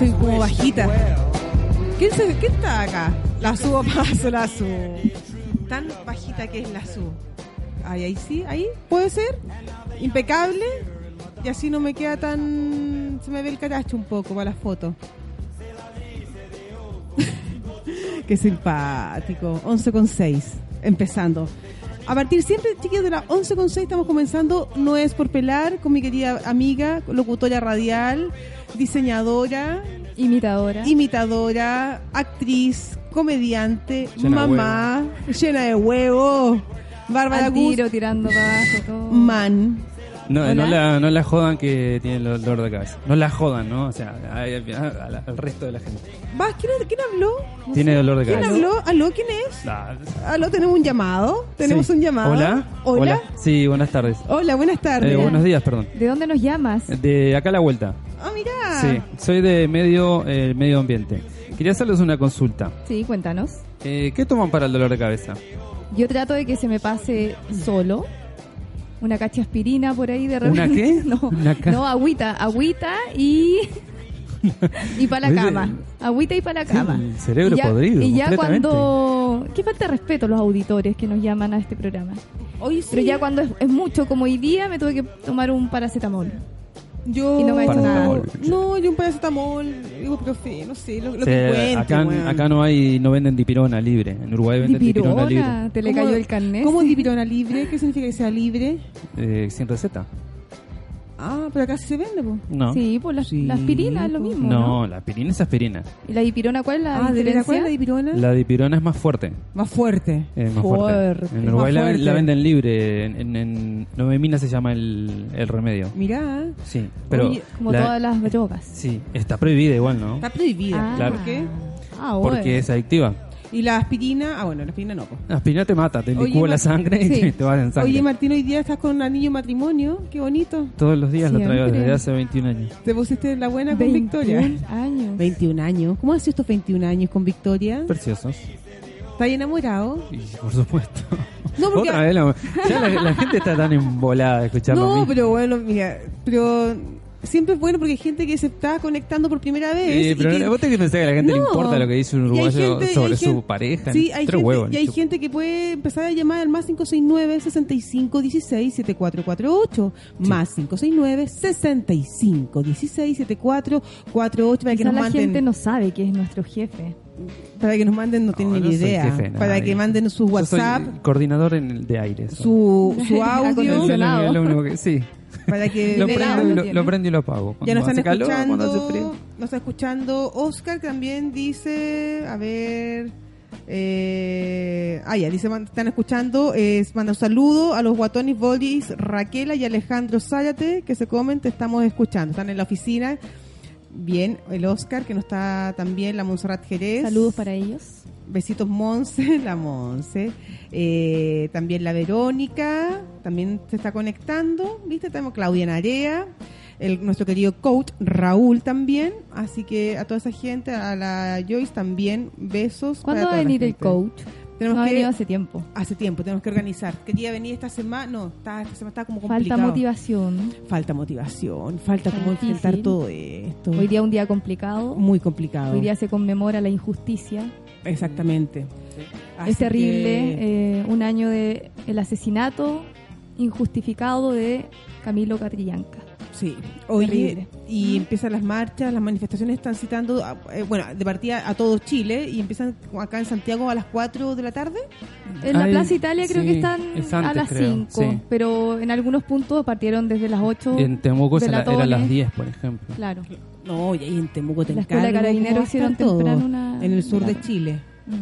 Estoy como bajita. ¿Quién, se, ¿Quién está acá? La subo paso, la subo. Tan bajita que es la subo. Ahí, ahí sí, ahí puede ser. Impecable. Y así no me queda tan. Se me ve el caracho un poco para la foto. Qué simpático. 11 con 6. Empezando. A partir siempre, chiquillos, de las 11 con 6 estamos comenzando. No es por pelar con mi querida amiga, locutora radial, diseñadora, Imitadora. imitadora, actriz, comediante, Llena de mamá, llena de huevo, Bárbara Gus, tirando para abajo, todo. man. No, Hola. no la, no la jodan que tiene el dolor de cabeza. No la jodan, ¿no? O sea, a- a- a la- al resto de la gente. ¿Vas? ¿Quién, quién habló? Tiene dolor de ¿Quién cabeza. habló? ¿Aló? ¿Quién es? Ah, ¿Aló? ¿Tenemos un llamado? ¿Tenemos sí. un llamado? Hola. ¿Hola? Sí, buenas tardes. Hola, buenas tardes. Eh, buenos días, perdón. ¿De dónde nos llamas? De acá a la vuelta. Ah, mira. Sí, soy de medio, eh, medio ambiente. Quería hacerles una consulta. Sí, cuéntanos. Eh, ¿Qué toman para el dolor de cabeza? Yo trato de que se me pase solo. Una cacha aspirina por ahí de ¿Una repente. qué? No, Una ca- no agüita, agüita y y para la cama. Agüita y para la cama. el cerebro y ya, podrido, Y ya completamente. cuando qué falta de respeto a los auditores que nos llaman a este programa. Hoy sí. Pero ya cuando es, es mucho como hoy día me tuve que tomar un paracetamol. Yo... Y no me ha hecho nada. No, yo un paracetamol, ibuprofeno, no sé, lo, lo Sí, que encuentre, acá, acá no hay, no venden dipirona libre. En Uruguay venden dipirona, Dipirona, libre. te le ¿Cómo- cayó el carnet. ¿Cómo es dipirona libre? ¿Qué significa que sea libre? Eh, sin receta. Ah, pero acá sí se vende, po. No. Sí, pues la, Sí, la aspirina es lo pues. mismo. No, ¿no? la aspirina es aspirina. ¿Y la dipirona cuál es la Ah, ¿de verdad cuál es la diferencia? dipirona? La dipirona es más fuerte. Más fuerte. eh, más Fuerte. fuerte. En Uruguay Más la, fuerte. la venden libre. En, en, en Nueve Minas se llama el, el remedio. Mirá, Sí, pero. Oye, Como la- todas las drogas. Sí, está prohibida igual, ¿no? está prohibida. Ah. Claro. ¿Por qué? Ah, bueno. Porque es adictiva. Y la aspirina, ah, bueno, la aspirina no, po. La aspirina te mata, te licúa la sangre y Sí. te, te va en sangre. Oye, Martín, hoy día estás con un anillo de matrimonio. Qué bonito. Todos los días lo traigo Siempre. desde hace 21 años. Te pusiste la buena con 21 Victoria. años. 21 años. ¿Cómo has sido estos 21 años con Victoria? Preciosos. ¿Estás enamorado? Y por supuesto. No, porque- Otra vez la, ya la, la gente está tan embolada de escucharlo a No, mí. pero bueno, mira, pero siempre es bueno porque hay gente que se está conectando por primera vez. Y pero que- vos te pensás que a la gente le No. importa lo que dice un uruguayo gente- sobre su gente- pareja. Sí, hay gente, huevos, y hay gente que puede empezar a llamar al más 569 65 16 7448 más 569 65 16 7448 para que nos la manden gente no sabe que es nuestro jefe. para que nos manden no tienen No, ni no idea jefe de para nadie. que manden su Yo WhatsApp soy coordinador en el de aire. soy. su, su audio que sí. Para que Lo prendo, y lo lo, tiene. lo prendo y lo apago. Ya nos están hace calor, cuando hace escuchando. frío. Nos está escuchando Oscar también dice, a ver, eh, ah ya dice, están escuchando, es manda un saludo a los guatones Bolis, Raquela y Alejandro Zárate que se comen, te estamos escuchando, están en la oficina. Bien, el Oscar que no está también, la Montserrat Jerez. Saludos para ellos. Besitos Monse, la Monse. Eh, también la Verónica, también se está conectando. ¿Viste? Tenemos Claudia Narea, el, nuestro querido coach Raúl también. Así que a toda esa gente, a la Joyce también, besos. ¿Cuándo para va a venir el coach? Tenemos no ha que- venido hace tiempo. Hace tiempo, tenemos que organizar. Quería venir esta semana, no, está, esta semana está como complicado. Falta motivación. Falta motivación, falta como enfrentar todo esto. Hoy día un día complicado. Muy complicado. Hoy día se conmemora la injusticia. Exactamente. Así es terrible. que- eh, un año de el asesinato injustificado de Camilo Catrillanca. Sí, oye, Terrible. y empiezan las marchas, las manifestaciones están citando, a- eh, bueno, de partida a todo Chile y empiezan acá en Santiago a las 4 de la tarde. En la Ay, Plaza Italia creo sí, que están es a antes, las creo, 5, sí. pero en algunos puntos partieron desde las 8. En Temuco se la- eran las 10, por ejemplo. Claro. No, y ahí en Temuco te La Escuela de Carabineros a hicieron temprano una- En el sur de claro. Chile. Mm.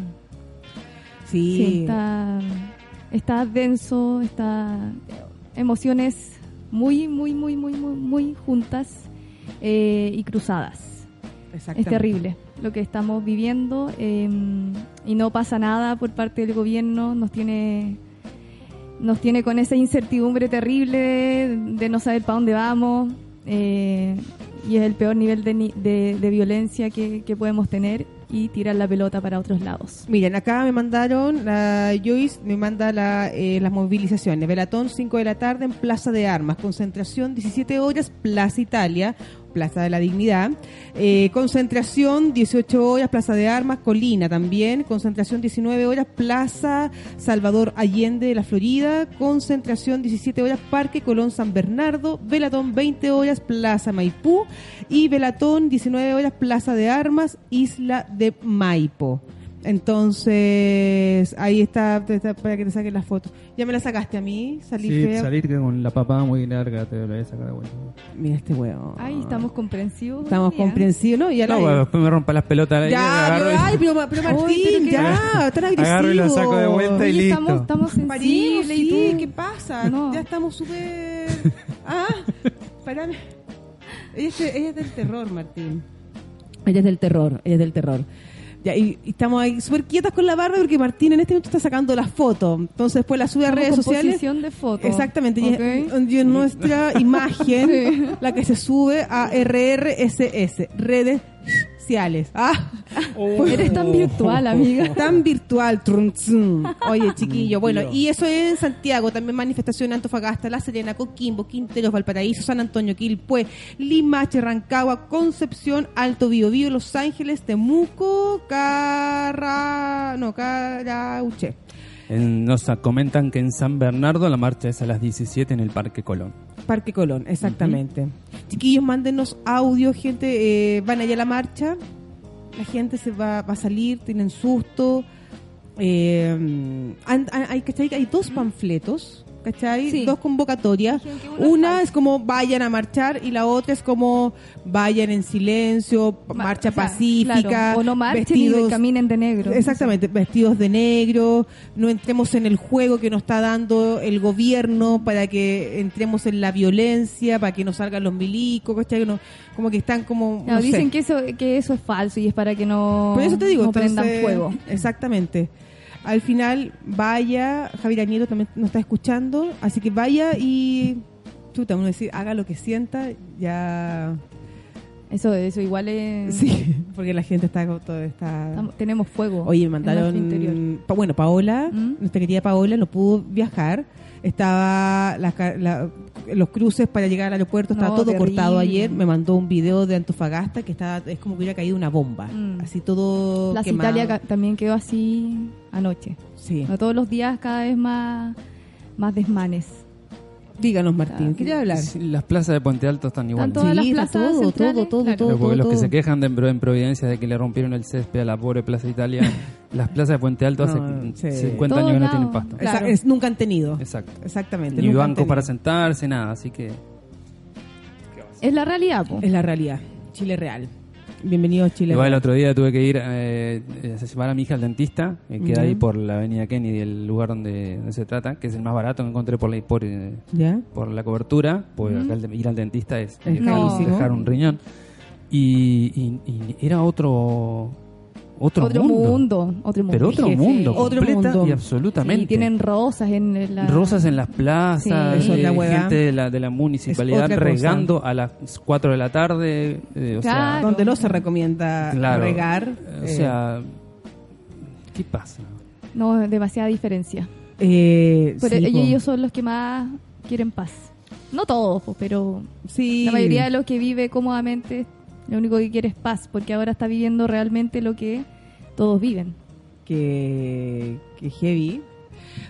Sí. Sí, está, está denso, está emociones muy, muy, muy, muy, muy, muy juntas eh, y cruzadas. Es terrible lo que estamos viviendo eh, y no pasa nada por parte del gobierno, nos tiene nos tiene con esa incertidumbre terrible de, de no saber para dónde vamos eh, y es el peor nivel de, de, de violencia que, que podemos tener y tirar la pelota para otros lados. Miren, acá me mandaron, la Joyce me manda la, eh, las movilizaciones. Velatón, 5 de la tarde en Plaza de Armas. Concentración, 17 horas, Plaza Italia, Plaza de la Dignidad. Eh, concentración, 18 horas, Plaza de Armas, Colina también. Concentración, 19 horas, Plaza Salvador Allende de la Florida. Concentración, 17 horas, Parque Colón San Bernardo. Velatón, 20 horas, Plaza Maipú. Y Velatón, 19 horas, Plaza de Armas, Isla de Maipo. Entonces, ahí está, está para que te saquen las fotos. Ya me la sacaste a mí, salí Sí, fea. salir que con la papada muy larga te lo voy a sacar de vuelta. Mira este huevo. Ay, estamos comprensivos. Estamos día. comprensivos, ¿no? Ya No, la- bueno, después me rompa las pelotas. Ya, agarro pero, y- ay, pero, pero Martín, Uy, pero ya, tan agresivo. Agarro y lo saco de vuelta y Oye, listo. estamos, estamos sensibles y sí, tú. ¿qué pasa? No. Ya estamos súper... Ah, parame. Ella es, ella es del terror, Martín. Ella es del terror, ella es del terror. Ya, y, y estamos ahí súper quietas con la barba porque Martín en este momento está sacando las fotos. Entonces después la sube a redes sociales. de foto. Exactamente, y es- Ok. y es nuestra imagen, Sí. la que se sube a RRSS, redes Ah, Eres tan virtual, amiga. tan virtual. trum. Oye, chiquillo, bueno, y eso es en Santiago, también manifestación en Antofagasta, La Serena, Coquimbo, Quinteros, Valparaíso, San Antonio, Quilpué, Limache, Rancagua, Concepción, Alto Biobío, Los Ángeles, Temuco, Carra... no, Carauche. Nos comentan que en San Bernardo la marcha es a las 17 en el Parque Colón. Parque Colón, exactamente. Chiquillos, mándenos audio, gente, eh, van allá a la marcha, la gente se va, va a salir, tienen susto. Eh, hay, ¿cachai? hay dos panfletos, ¿cachai? Sí. Dos convocatorias. Una es como vayan a marchar y la otra es como vayan en silencio, Ma- marcha o sea, pacífica. claro, o no marchen vestidos- y caminen de negro. Exactamente, vestidos de negro, no entremos en el juego que nos está dando el gobierno para que entremos en la violencia, para que nos salgan los milicos, ¿cachai? No- como que están como... No, no sé. dicen que eso que eso es falso y es para que no, Por eso te digo, no prendan entonces, fuego. Exactamente. Al final, vaya, Javier Nieto también nos está escuchando, así que vaya y... Chuta, uno decir, haga lo que sienta, ya... Eso eso igual es Sí, porque la gente está... todo está estamos- tenemos fuego. Oye, me mandaron. pa- bueno, Paola, ¿Mm? nuestra querida Paola, no pudo viajar. Estaba la la- los cruces para llegar al aeropuerto, estaba No, todo terrible. cortado ayer. Me mandó un video de Antofagasta que estaba, es como que hubiera caído una bomba. Mm. Así todo. Quemado. Italia también quedó así anoche. Sí. No todos los días cada vez más más desmanes. Díganos, Martín, Ah, quería hablar. Sí, Las plazas de Puente Alto están igual. Están todas las Sí, está plazas todo, todo, todo, claro. todo. Los que todo. se quejan de, en Pro- en Providencia de que le rompieron el césped a la pobre Plaza Italia, las plazas de Puente Alto hace No, sí. 50 Todos años que no tienen pasto. Esa- Claro. es- nunca han tenido. Exacto. Exactamente. Ni banco para sentarse, nada, así que... Es la realidad, po. Es la realidad. Chile real. Bienvenido a Chile Igual el otro día tuve que ir eh, a llevar a mi hija al dentista, que queda ahí por la avenida Kennedy, el lugar donde, donde se trata, que es el más barato que encontré por la, por, eh, ¿Ya? por la cobertura, porque acá el ir al dentista es, Es dejar, dejar un riñón. Y, y- y era otro otro, otro mundo. mundo, otro mundo. Pero otro mundo, otro completa mundo. y absolutamente. Sí, tienen rosas en la Rosas en las plazas, Sí. Eso es eh, la hueá. gente de la, de la municipalidad regando a las 4 de la tarde. eh, o sea, Claro. Donde no se recomienda Claro. regar. O eh, sea, ¿qué pasa? No, es demasiada diferencia. eh, Pero sí, ellos son los que más quieren paz. No todos, pero Sí. la mayoría de los que vive cómodamente, lo único que quiere es paz, porque ahora está viviendo realmente lo que todos viven. que, que heavy.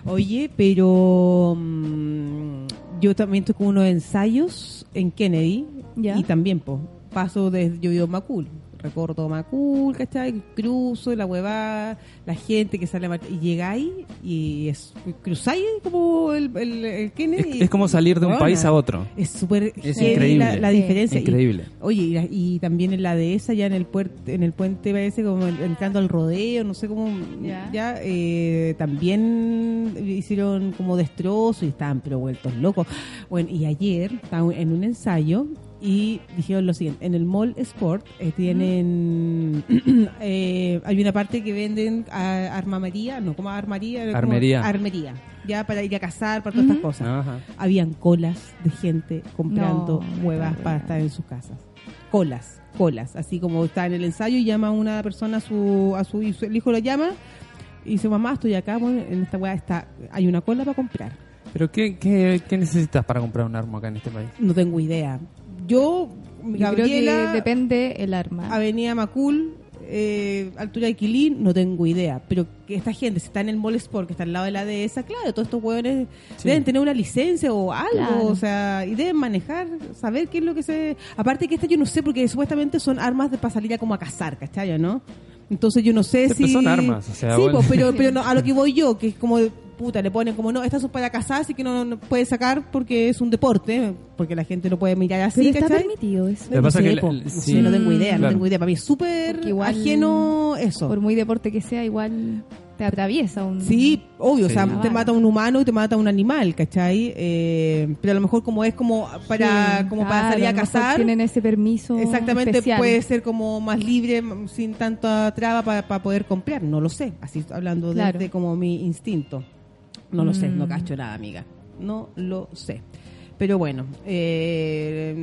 Oye, pero mm, yo también estoy con unos ensayos en Kennedy Ya. y también pues paso desde yo vivo Macul, recorro Macul, ¿cachai? Cruzo la huevada, la gente que sale a y llegáis y es cruzáis como el, el, el Kennedy. Es, es como salir de un país a otro. Es súper Es increíble. la, la Sí. diferencia. Y- Increíble. Oye, y, la- y también en la dehesa, ya en el puerto, en el puente parece como entrando al rodeo, no sé cómo, Ya. ya, eh, también hicieron como destrozos y estaban pero vueltos locos. Bueno, y ayer en un ensayo y dijeron lo siguiente, en el Mall Sport eh, tienen, eh, hay una parte que venden a- no, como armaría, como Armería. ya para ir a cazar, para todas estas cosas Ajá. habían colas de gente comprando No, huevas para estar en sus casas. colas, colas, así como está en el ensayo y llama a una persona a su, a su, y su- el hijo lo llama y dice, mamá, estoy acá, bueno, en esta weá está, hay una cola para comprar. ¿Pero qué, qué, qué necesitas para comprar un arma acá en este país? No tengo idea. Yo, Yo Gabriela, creo que depende el arma. Avenida Macul, eh, altura de Quilín, no tengo idea. Pero que esta gente, si está en el Mall Sport, que está al lado de la dehesa, claro, todos estos hueones Sí. deben tener una licencia o algo, Claro. o sea, y deben manejar, saber qué es lo que se... Aparte que esta yo no sé, porque supuestamente son armas de para salir a como a cazar, ¿cachai? ¿no? Entonces yo no sé Sí, si... pero son armas, o sea, Sí, bueno. pues, pero, pero no, a lo que voy yo, que es como... Puta, le ponen como, no, estas son para cazar, así que no, no puede sacar porque es un deporte, porque la gente lo puede mirar así, Pero está ¿cachai? permitido eso. Lo que pasa no que la- No sí. no tengo idea, no tengo idea. Para mí es súper ajeno eso. Por muy deporte que sea, igual te atraviesa un... Sí, obvio, o sea, Ah, te mata un humano y te mata un animal, ¿cachai? Eh, pero a lo mejor como es como para Sí, como claro, para salir a mejor cazar, Tienen ese permiso exactamente especial. puede ser como más libre, sin tanta traba para poder comprar, no lo sé, así hablando Claro. desde como mi instinto. No lo sé, no Mm. cacho nada, amiga. No lo sé. Pero bueno, eh,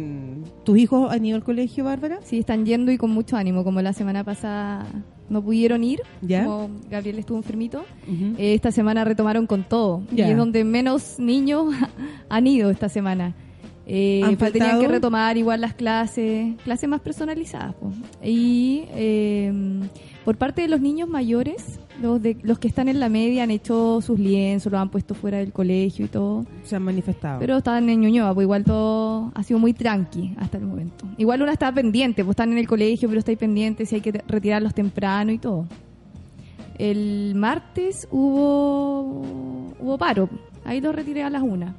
¿tus hijos han ido al colegio, Bárbara? Sí, están yendo y con mucho ánimo, como la semana pasada no pudieron ir, ¿Ya? como Gabriel estuvo enfermito. Eh, esta semana retomaron con todo. Ya. Y es donde menos niños han ido esta semana. Eh, ¿Han pero tenían que retomar igual las clases, clases más personalizadas. po. Y eh, por parte de los niños mayores, los, de, los que están en la media han hecho sus lienzos, los han puesto fuera del colegio y todo. Se han manifestado. Pero estaban en Ñuñoa, pues igual todo ha sido muy tranqui hasta el momento. Igual una está pendiente, pues están en el colegio, pero está ahí pendiente si hay que retirarlos temprano y todo. El martes hubo hubo paro, ahí los retiré a las una.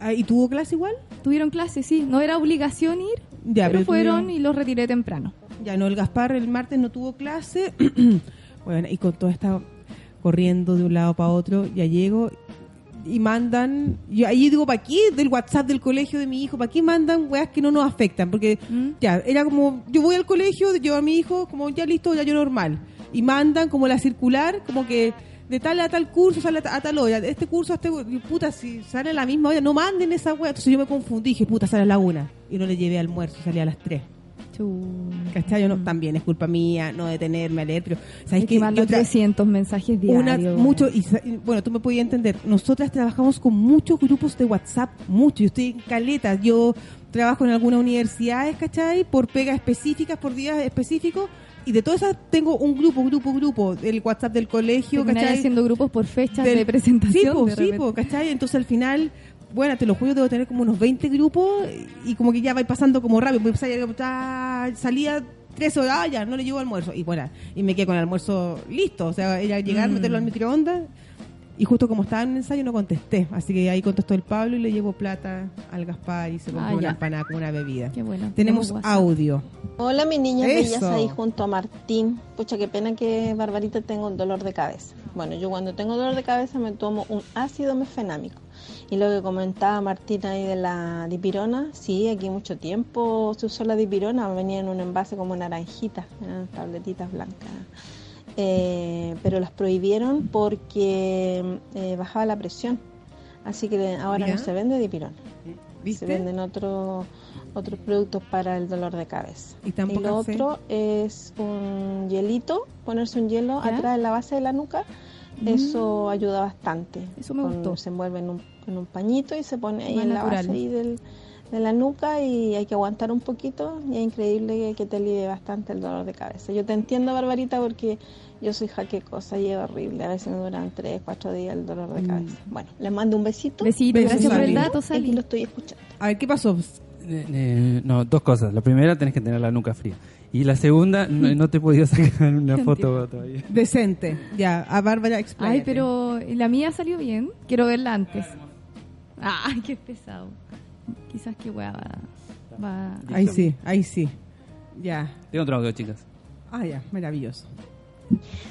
Ah, ¿Y tuvo clase igual? Tuvieron clase, sí, no era obligación ir, Ya, pero pero fueron tuvieron- y los retiré temprano. Ya no, el Gaspar el martes no tuvo clase. bueno, y con todo está corriendo de un lado para otro, ya llego y mandan, yo ahí digo, ¿para qué? Del WhatsApp del colegio de mi hijo, ¿para qué mandan weas que no nos afectan? Porque ¿Mm? ya, era como, yo voy al colegio, llevo a mi hijo, como ya listo, ya yo normal. Y mandan como la circular, como que de tal a tal curso sale a, ta- a tal hora, este curso a este, puta, si sale a la misma hora, no manden esa wea. Entonces yo me confundí, dije, puta, sale a la una. Y no le llevé almuerzo, salía a las tres. ¿Cachai? No, también es culpa mía no detenerme a leer, pero ¿sabes Es qué? Yo tra- 300 mensajes una, diarios. mucho, y, sa- y, bueno, tú me podías entender. Nosotras trabajamos con muchos grupos de WhatsApp, mucho. Yo estoy en caleta. Yo trabajo en algunas universidades, ¿cachai? Por pegas específicas, por días específicos. Y de todas esas tengo un grupo, grupo, grupo. El WhatsApp del colegio, Termináis ¿cachai? haciendo grupos por fechas Del- de presentación. Sí, po, de sí, po, ¿cachai? Entonces al final, bueno, te lo juro, debo tener como unos 20 grupos y como que ya va pasando como rápido. Voy a salía tres horas, ah, ya, no le llevo almuerzo. Y bueno, y me quedé con el almuerzo listo. O sea, era llegar, Mm. meterlo al microondas. Y justo como estaba en un ensayo no contesté. Así que ahí contestó el Pablo y le llevo plata al Gaspar y se compró Ah, una empanada con una bebida. Qué bueno. Tenemos audio. Hola, mis niñas Eso. bellas ahí junto a Martín. Pucha, qué pena que Barbarita tenga un dolor de cabeza. Bueno, yo cuando tengo dolor de cabeza me tomo un ácido mefenámico. Y lo que comentaba Martín ahí de la dipirona, sí, aquí mucho tiempo se usó la dipirona, venía en un envase como naranjita, eran tabletitas blancas. Eh, pero las prohibieron porque eh, bajaba la presión. Así que ahora no se vende dipirona. Se venden otros otros productos para el dolor de cabeza. Y tampoco lo otro es un hielito, ponerse un hielo ¿Ya? atrás en la base de la nuca. Eso ayuda bastante. Eso me Con- gustó. Se envuelve en un, en un pañito y se pone ahí Más en la base ahí del, de la nuca y hay que aguantar un poquito y es increíble que, que te alivie bastante el dolor de cabeza. Yo te entiendo, Barbarita, porque yo soy jaquecosa y es horrible. A veces me duran 3, 4 días el dolor Mm. de cabeza. Bueno, les mando un besito. Besito, gracias por el dato, Y Sally. aquí lo estoy escuchando. A ver, ¿qué pasó? Eh, eh, no, dos cosas. La primera, tenés que tener la nuca fría. Y la segunda, no, no te he podido sacar una foto todavía. Decente. Ya, a Bárbara. Ay, pero la mía salió bien. Quiero verla antes. Ay, qué pesado. Quizás que weá va. va- Ahí sí, ahí sí. Ya. Tengo otro audio, chicas. Ah, ya, maravilloso.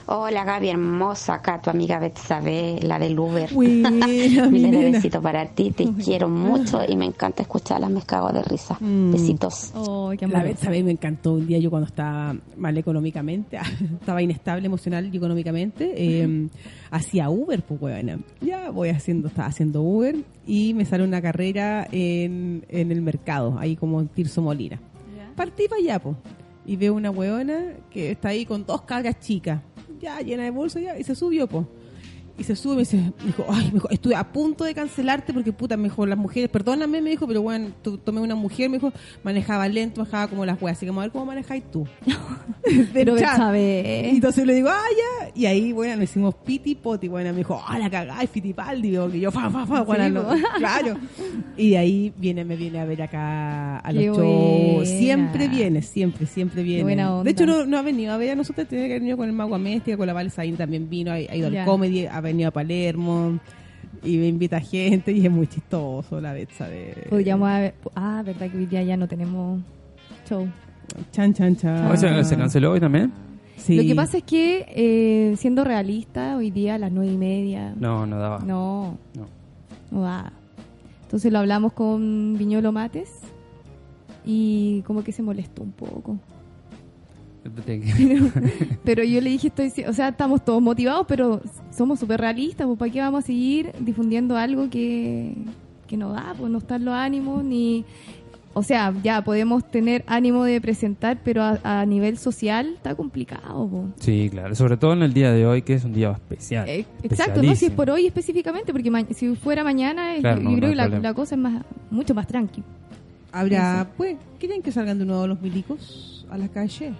Hola Gaby hermosa, acá tu amiga Betsabe, la del Uber. Mi Miles de besitos para ti, te quiero mucho y me encanta escucharlas, me cago de risa. Mm. Besitos. Oh, qué La ¿sabes? Me encantó un día yo cuando estaba mal económicamente, estaba inestable emocional y económicamente, eh, hacía Uber, pues bueno. Ya voy haciendo, estaba haciendo Uber y me sale una carrera en, en el mercado, ahí como en Tirso Molina. Partí para allá, po. Y veo una weona que está ahí con dos cargas chicas. Ya, llena de bolsa ya. Y se subió, po. Y se sube y me dice, me dijo, ay, me dijo, estuve a punto de cancelarte porque puta, me dijo, las mujeres, perdóname, me dijo, pero bueno, tomé una mujer, me dijo, manejaba lento, manejaba como las weas, así que vamos a ver cómo manejáis tú. Pero sabe. Y entonces le digo, ah, ya. Y ahí, bueno, nos hicimos piti poti. Bueno, me dijo, ah, la cagáis, Fitipaldi. Digo, que yo, fa, fa, fa. Bueno, Sí, no, po. claro. Y de ahí viene, me viene a ver acá a los Qué shows. buena. Siempre viene, siempre, siempre viene. buena onda. De hecho, no, no ha venido a ver a nosotros, tiene que haber venido con el Mago Améstica, con la Valsaín también vino, ha, ha ido Ya. al comedy, ha venido a Palermo. Y me invita gente y es muy chistoso la vez, ¿sabes? Podríamos haber... Ah, verdad que hoy día ya no tenemos show. Chan, chan, chan. ¿O ¿Se, se canceló hoy también? Sí. Lo que pasa es que, eh, siendo realista, hoy día a las nueve y media... No, no daba. No, No. no da. Entonces lo hablamos con Viñolo Mates y como que se molestó un poco. Pero, pero yo le dije, estoy, o sea, estamos todos motivados, pero somos súper realistas, pues ¿para qué vamos a seguir difundiendo algo que, que no da? Pues no están los ánimos, ni... O sea, ya podemos tener ánimo de presentar, pero a, a nivel social está complicado. pues. Sí, claro. Sobre todo en el día de hoy, que es un día especial. Eh, Exacto, no si es por hoy específicamente, porque si fuera mañana, eh, Claro, yo, no, yo no creo que la, cosa es más mucho más tranqui. Habrá, pues, ¿quieren que salgan de nuevo los milicos a la calle?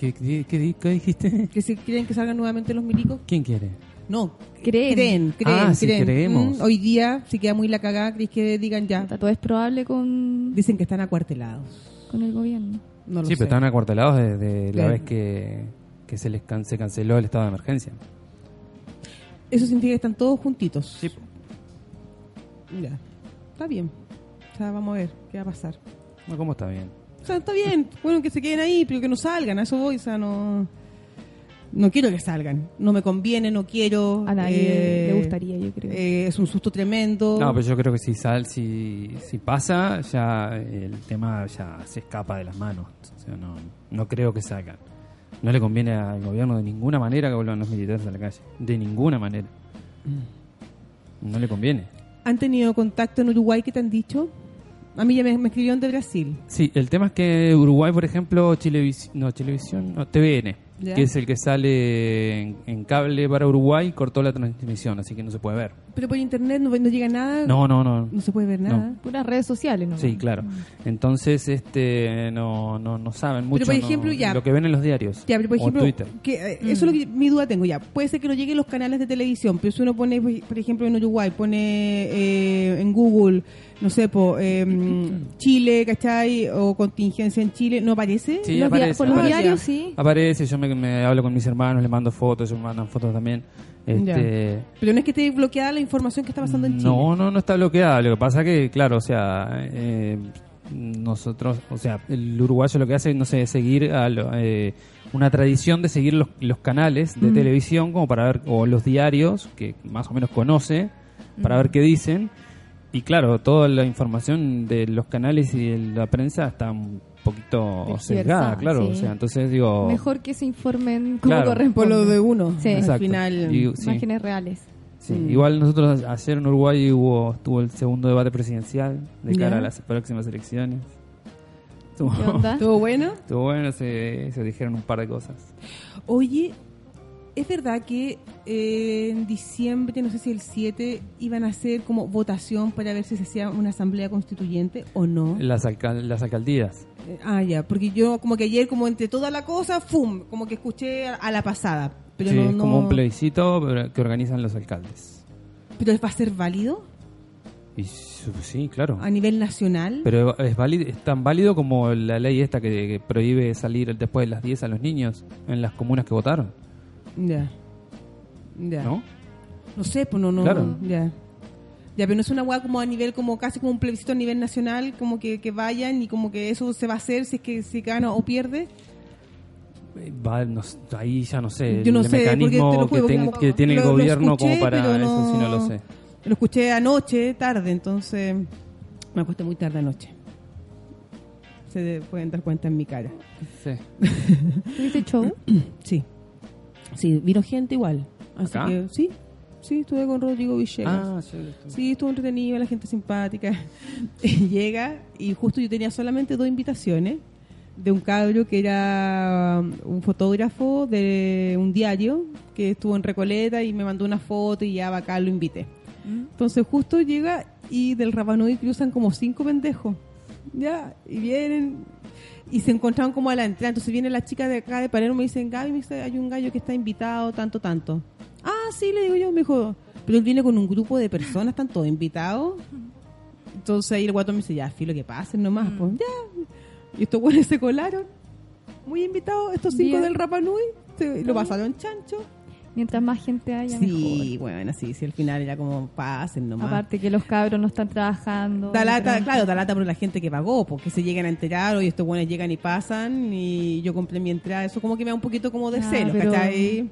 ¿Qué, qué, qué qué dijiste? ¿Que si quieren que salgan nuevamente los milicos? ¿Quién quiere? No, Creen. creen, creen. Ah, sí, creen. creemos. Mm, hoy día, si queda muy la cagada, ¿crees que digan ya? Todo es probable con, Dicen que están acuartelados. con el gobierno. No lo Sí, sé. pero están acuartelados desde la vez que, que se les can- se canceló el estado de emergencia. Eso significa que están todos juntitos. Sí. Ya. Está bien. O sea, vamos a ver qué va a pasar. No, ¿Cómo está bien? O sea, está bien. Bueno, que se queden ahí, pero que no salgan. A eso voy. O sea, no... No quiero que salgan. No me conviene, no quiero. A nadie Eh, le gustaría, yo creo. eh, es un susto tremendo. No, pero yo creo que si sal, si, si pasa, ya el tema ya se escapa de las manos. O sea, no, no creo que salgan. No le conviene al gobierno de ninguna manera que vuelvan los militares a la calle. De ninguna manera. No le conviene. ¿Han tenido contacto en Uruguay que te han dicho? A mí ya me, me escribieron de Brasil. Sí, el tema es que Uruguay, por ejemplo, Chilevisión, no, Chilevisión, no, TVN, Ya. que es el que sale en, en cable para Uruguay, cortó la transmisión, así que no se puede ver. Pero por internet no, no llega nada. No, no, no. No se puede ver nada. Puras redes sociales, ¿no? Sí, claro. Entonces, este, no, no, no saben mucho por no- ejemplo, ya- lo que ven en los diarios Ya, pero por o ejemplo, Twitter. que, eh, eso es lo que mi duda tengo ya. Puede ser que no lleguen los canales de televisión, pero si uno pone, por- por ejemplo, en Uruguay, pone eh, en Google, no sé, po, eh, Chile, ¿cachai? O contingencia en Chile, ¿no aparece? Sí, Los aparece, por los aparece. diarios sí. Aparece, yo me, me hablo con mis hermanos, les mando fotos, ellos me mandan fotos también. Este, Pero no es que esté bloqueada la información que está pasando en Chile. No, no, no está bloqueada. Lo que pasa que, claro, o sea, eh, nosotros, o sea, el uruguayo lo que hace, no sé, es seguir a lo- eh, una tradición de seguir los, los canales de televisión como para ver, o los diarios, que más o menos conoce, para ver qué dicen. Y claro, toda la información de los canales y de la prensa está un poquito sesgada, claro. sí. O sea, entonces digo... Mejor que se informen como Claro. Por lo de uno. Sí. Al final. Y- sí. Imágenes reales. Sí, Mm. igual nosotros ayer en Uruguay hubo estuvo el segundo debate presidencial de cara a las próximas elecciones. Estuvo, ¿Qué onda? ¿Todo bueno? estuvo bueno, se, se dijeron un par de cosas. Oye, ¿es verdad que eh, en diciembre, no sé si el 7, iban a hacer como votación para ver si se hacía una asamblea constituyente o no? Las, alcal- las alcaldías. Eh, Ah, ya, porque yo como que ayer, como entre toda la cosa, ¡fum! Como que escuché a, la pasada. Pero Sí, no, es no- como un plebiscito que organizan los alcaldes. ¿Pero va a ser válido Y sí, claro. a nivel nacional? Pero es, válido, es tan válido como la ley esta que, que prohíbe salir después de las 10 a los niños en las comunas que votaron, Ya. Ya. ¿no? No sé, pues no, no. Claro. Ya. Ya, pero no es una hueá como a nivel, como casi como un plebiscito a nivel nacional, como que, que vayan y como que eso se va a hacer si es que si gana o pierde. Eh, va, no ahí ya no sé, Yo no el sé, mecanismo lo juro, que, ten- que tiene el lo- lo gobierno escuché, como para pero eso, sí no lo sé. Lo escuché anoche, tarde, entonces me acosté muy tarde anoche. Se de- pueden dar cuenta en mi cara. Sí. ¿Tuviste show? Sí. Sí, vino gente igual. Así ¿Acá? que sí. Sí, estuve con Rodrigo Villegas. Ah, sí. estuvo entretenido, la gente simpática. Llega y justo yo tenía solamente dos invitaciones de un cabro que era um, un fotógrafo de un diario que estuvo en Recoleta y me mandó una foto y ya acá lo invité. Entonces justo llega y del Rapanui cruzan como cinco pendejos. Ya, y vienen y se encontraron como a la entrada. Entonces viene la chica de acá de Palermo y me dicen, Gaby, me dice, hay un gallo que está invitado, tanto, tanto. Ah, sí, le digo yo, me dijo, pero él viene con un grupo de personas, están todos invitados. Entonces ahí el guato me dice, ya, filo, que pasen nomás, pues ya. Y estos güeyes se colaron, muy invitados, estos cinco Bien. del Rapanui, se- lo pasaron chancho. Mientras más gente haya, Sí, bueno, sí, sí, al final era como pasen mejor. nomás. Aparte que los cabros no están trabajando. Da lata, no- claro, da lata por la gente que pagó, porque se llegan a enterar, oye, estos buenos llegan y pasan, y yo compré mi entrada, eso como que me da un poquito como de Ah, celo, pero- ¿cachai?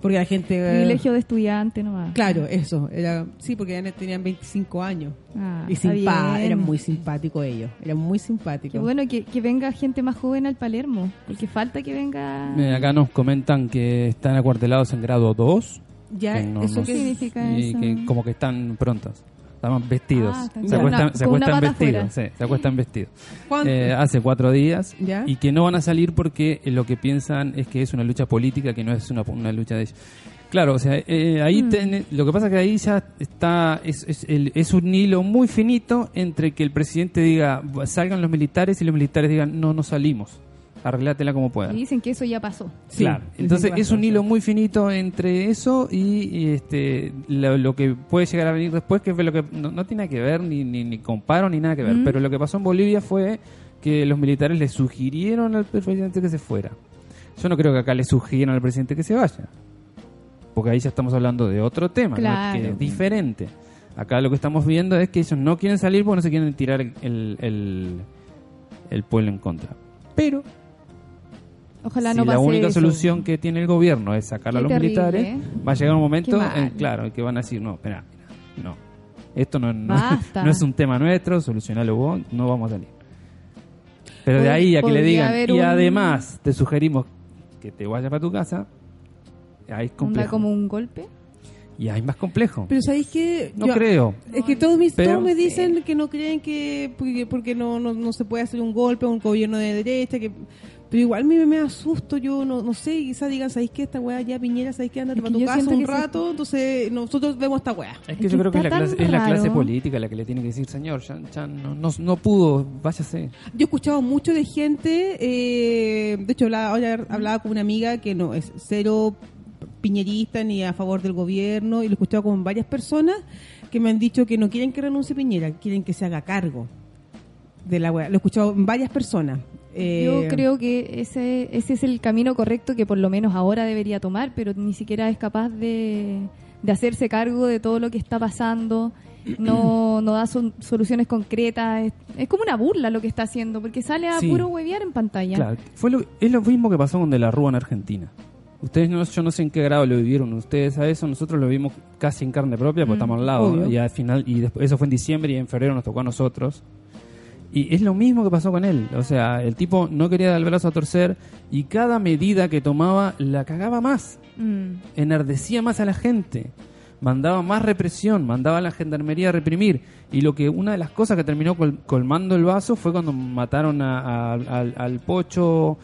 Porque la gente... eh, Privilegio de estudiante nomás. Claro, eso, era, sí, porque ya tenían 25 años. Ah, y simpa, eran muy simpáticos ellos, eran muy simpáticos. Qué bueno que, que venga gente más joven al Palermo, porque falta que venga... Acá nos comentan que están acuartelados en grado 2. Ya, que no- eso no ¿Qué significa y eso? que como que están prontos. Están vestidos. Ah, se acuestan, se vestidos. Sí, se acuestan vestidos. Eh, hace cuatro días. ¿Ya? Y que no van a salir porque eh, lo que piensan es que es una lucha política, que no es una, una lucha de ellos. Claro, o sea, eh, ahí Mm. ten- lo que pasa es que ahí ya está, es, es, el- es un hilo muy finito entre que el presidente diga salgan los militares y los militares digan no, no salimos, arreglátela como puedas. Y dicen que eso ya pasó. Sí, Claro, entonces es un hilo muy finito entre eso y, y, este lo, lo que puede llegar a venir después, que es lo que no, no tiene nada que ver, ni, ni, ni comparo, ni nada que ver. Mm. Pero lo que pasó en Bolivia fue que los militares le sugirieron al presidente que se fuera. Yo no creo que acá le sugirieron al presidente que se vaya. Porque ahí ya estamos hablando de otro tema, ¿no? Claro. que es diferente. Acá lo que estamos viendo es que ellos no quieren salir porque no se quieren tirar el, el, el pueblo en contra. Pero Ojalá si no pase la única eso. solución que tiene el gobierno es sacar a los terrible, militares, ¿eh? va a llegar un momento, en, claro, en que van a decir, no, espera, no, esto no, no, es un tema nuestro, solucionalo vos, no vamos a salir. Pero de ahí a que le digan, y un- además te sugerimos que te vayas para tu casa, ahí es Onda complejo. como un golpe. Y ahí es más complejo. Pero ¿sabéis que no creo. Es que todos mis Pero- todos me dicen que no creen que porque, porque no, no, no se puede hacer un golpe a un gobierno de derecha, que pero igual a mí me asusto, yo no, no sé, quizás digan, ¿sabéis qué? Esta weá ya Piñera, ¿sabéis qué? Andate Es para que tu casa un se- rato, entonces nosotros vemos esta weá. Es que Es yo que creo que es la, clase, es la clase política la que le tiene que decir, señor, ya, ya no, no, no pudo, váyase. Yo he escuchado mucho de gente, eh, de hecho hablaba, ahora hablaba con una amiga que no es cero piñerista ni a favor del gobierno y lo he escuchado con varias personas que me han dicho que no quieren que renuncie Piñera, quieren que se haga cargo de la weá. Lo he escuchado en varias personas. Eh, Yo creo que ese, ese es el camino correcto que por lo menos ahora debería tomar, pero ni siquiera es capaz de, de hacerse cargo de todo lo que está pasando. No, no da son- soluciones concretas. Es, es como una burla lo que está haciendo, porque sale a Sí. puro huevear en pantalla. Claro, fue lo- es lo mismo que pasó con De la Rúa en Argentina. Ustedes, no, yo no sé en qué grado lo vivieron ustedes a eso, nosotros lo vimos casi en carne propia porque Mm, estamos al lado. obvio. Y al final, y después, eso fue en diciembre y en febrero nos tocó a nosotros. Y es lo mismo que pasó con él. O sea, el tipo no quería dar el brazo a torcer y cada medida que tomaba la cagaba más. Mm. enardecía más a la gente, mandaba más represión, mandaba a la gendarmería a reprimir. Y lo que una de las cosas que terminó col- colmando el vaso fue cuando mataron a- a- al, al pocho,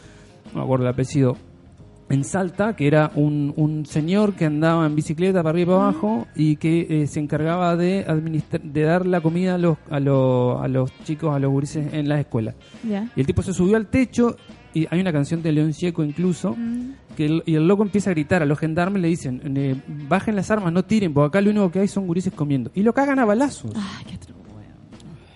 no me acuerdo el apellido, en Salta, que era un, un señor que andaba en bicicleta para arriba y para abajo y que eh, se encargaba de administrar, de dar la comida a los, a, los, a los chicos, a los gurises en las escuelas. Y el tipo se subió al techo y hay una canción de León Gieco incluso Mm. que el, y el loco empieza a gritar a los gendarmes le dicen eh, bajen las armas no tiren porque acá lo único que hay son gurises comiendo y lo cagan a balazos Ay, qué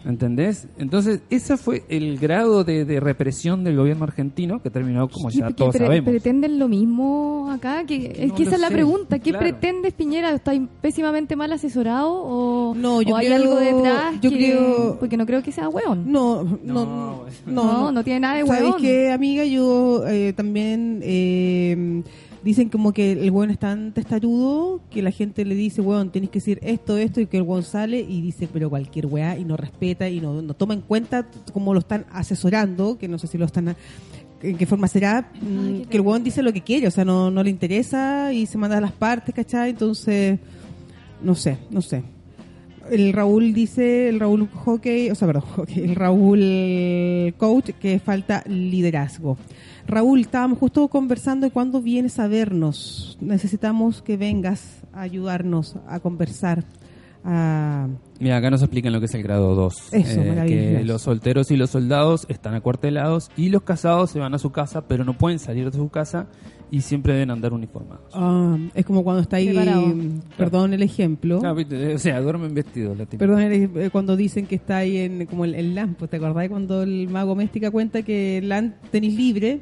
¿entendés? entonces ese fue el grado de, de represión del gobierno argentino que terminó como ¿Qué- ya todos pre- sabemos ¿Pretenden lo mismo acá? Que, que es no que esa es la sé, pregunta. ¿Qué claro. pretendes, Piñera? ¿Está pésimamente mal asesorado o, No, yo o hay creo- algo detrás? yo que- creo- Porque no creo que sea hueón. No, no, No, no, No, no tiene nada de ¿Sabéis huevón. qué, amiga? Yo eh, también eh, dicen como que el hueón es tan testarudo que la gente le dice, hueón, tienes que decir esto, esto, y que el hueón sale y dice, pero cualquier weá, y no respeta y no, no toma en cuenta cómo lo están asesorando, que no sé si lo están... a- en qué forma será mm, qué que el hueón dice lo que quiere, o sea, no, no le interesa y se manda a las partes, ¿cachai? Entonces, No sé, no sé. El Raúl dice, el Raúl Hockey, o sea, perdón, hockey, el Raúl Coach, que falta liderazgo. Raúl, estábamos justo conversando de cuándo vienes a vernos. Necesitamos que vengas a ayudarnos a conversar. A... Mira, acá nos explican lo que es el grado 2. Eso, maravilloso. que los solteros y los soldados están acuartelados y los casados se van a su casa, pero no pueden salir de su casa y siempre deben andar uniformados. Ah, es como cuando está ahí, Preparado. perdón el ejemplo. Ah, viste, o sea, duermen vestidos. La. Perdón, el- eh, cuando dicen que está ahí en como el, el LAN, pues, ¿te acordás cuando el mago Méstica cuenta que el LAN tenés libre,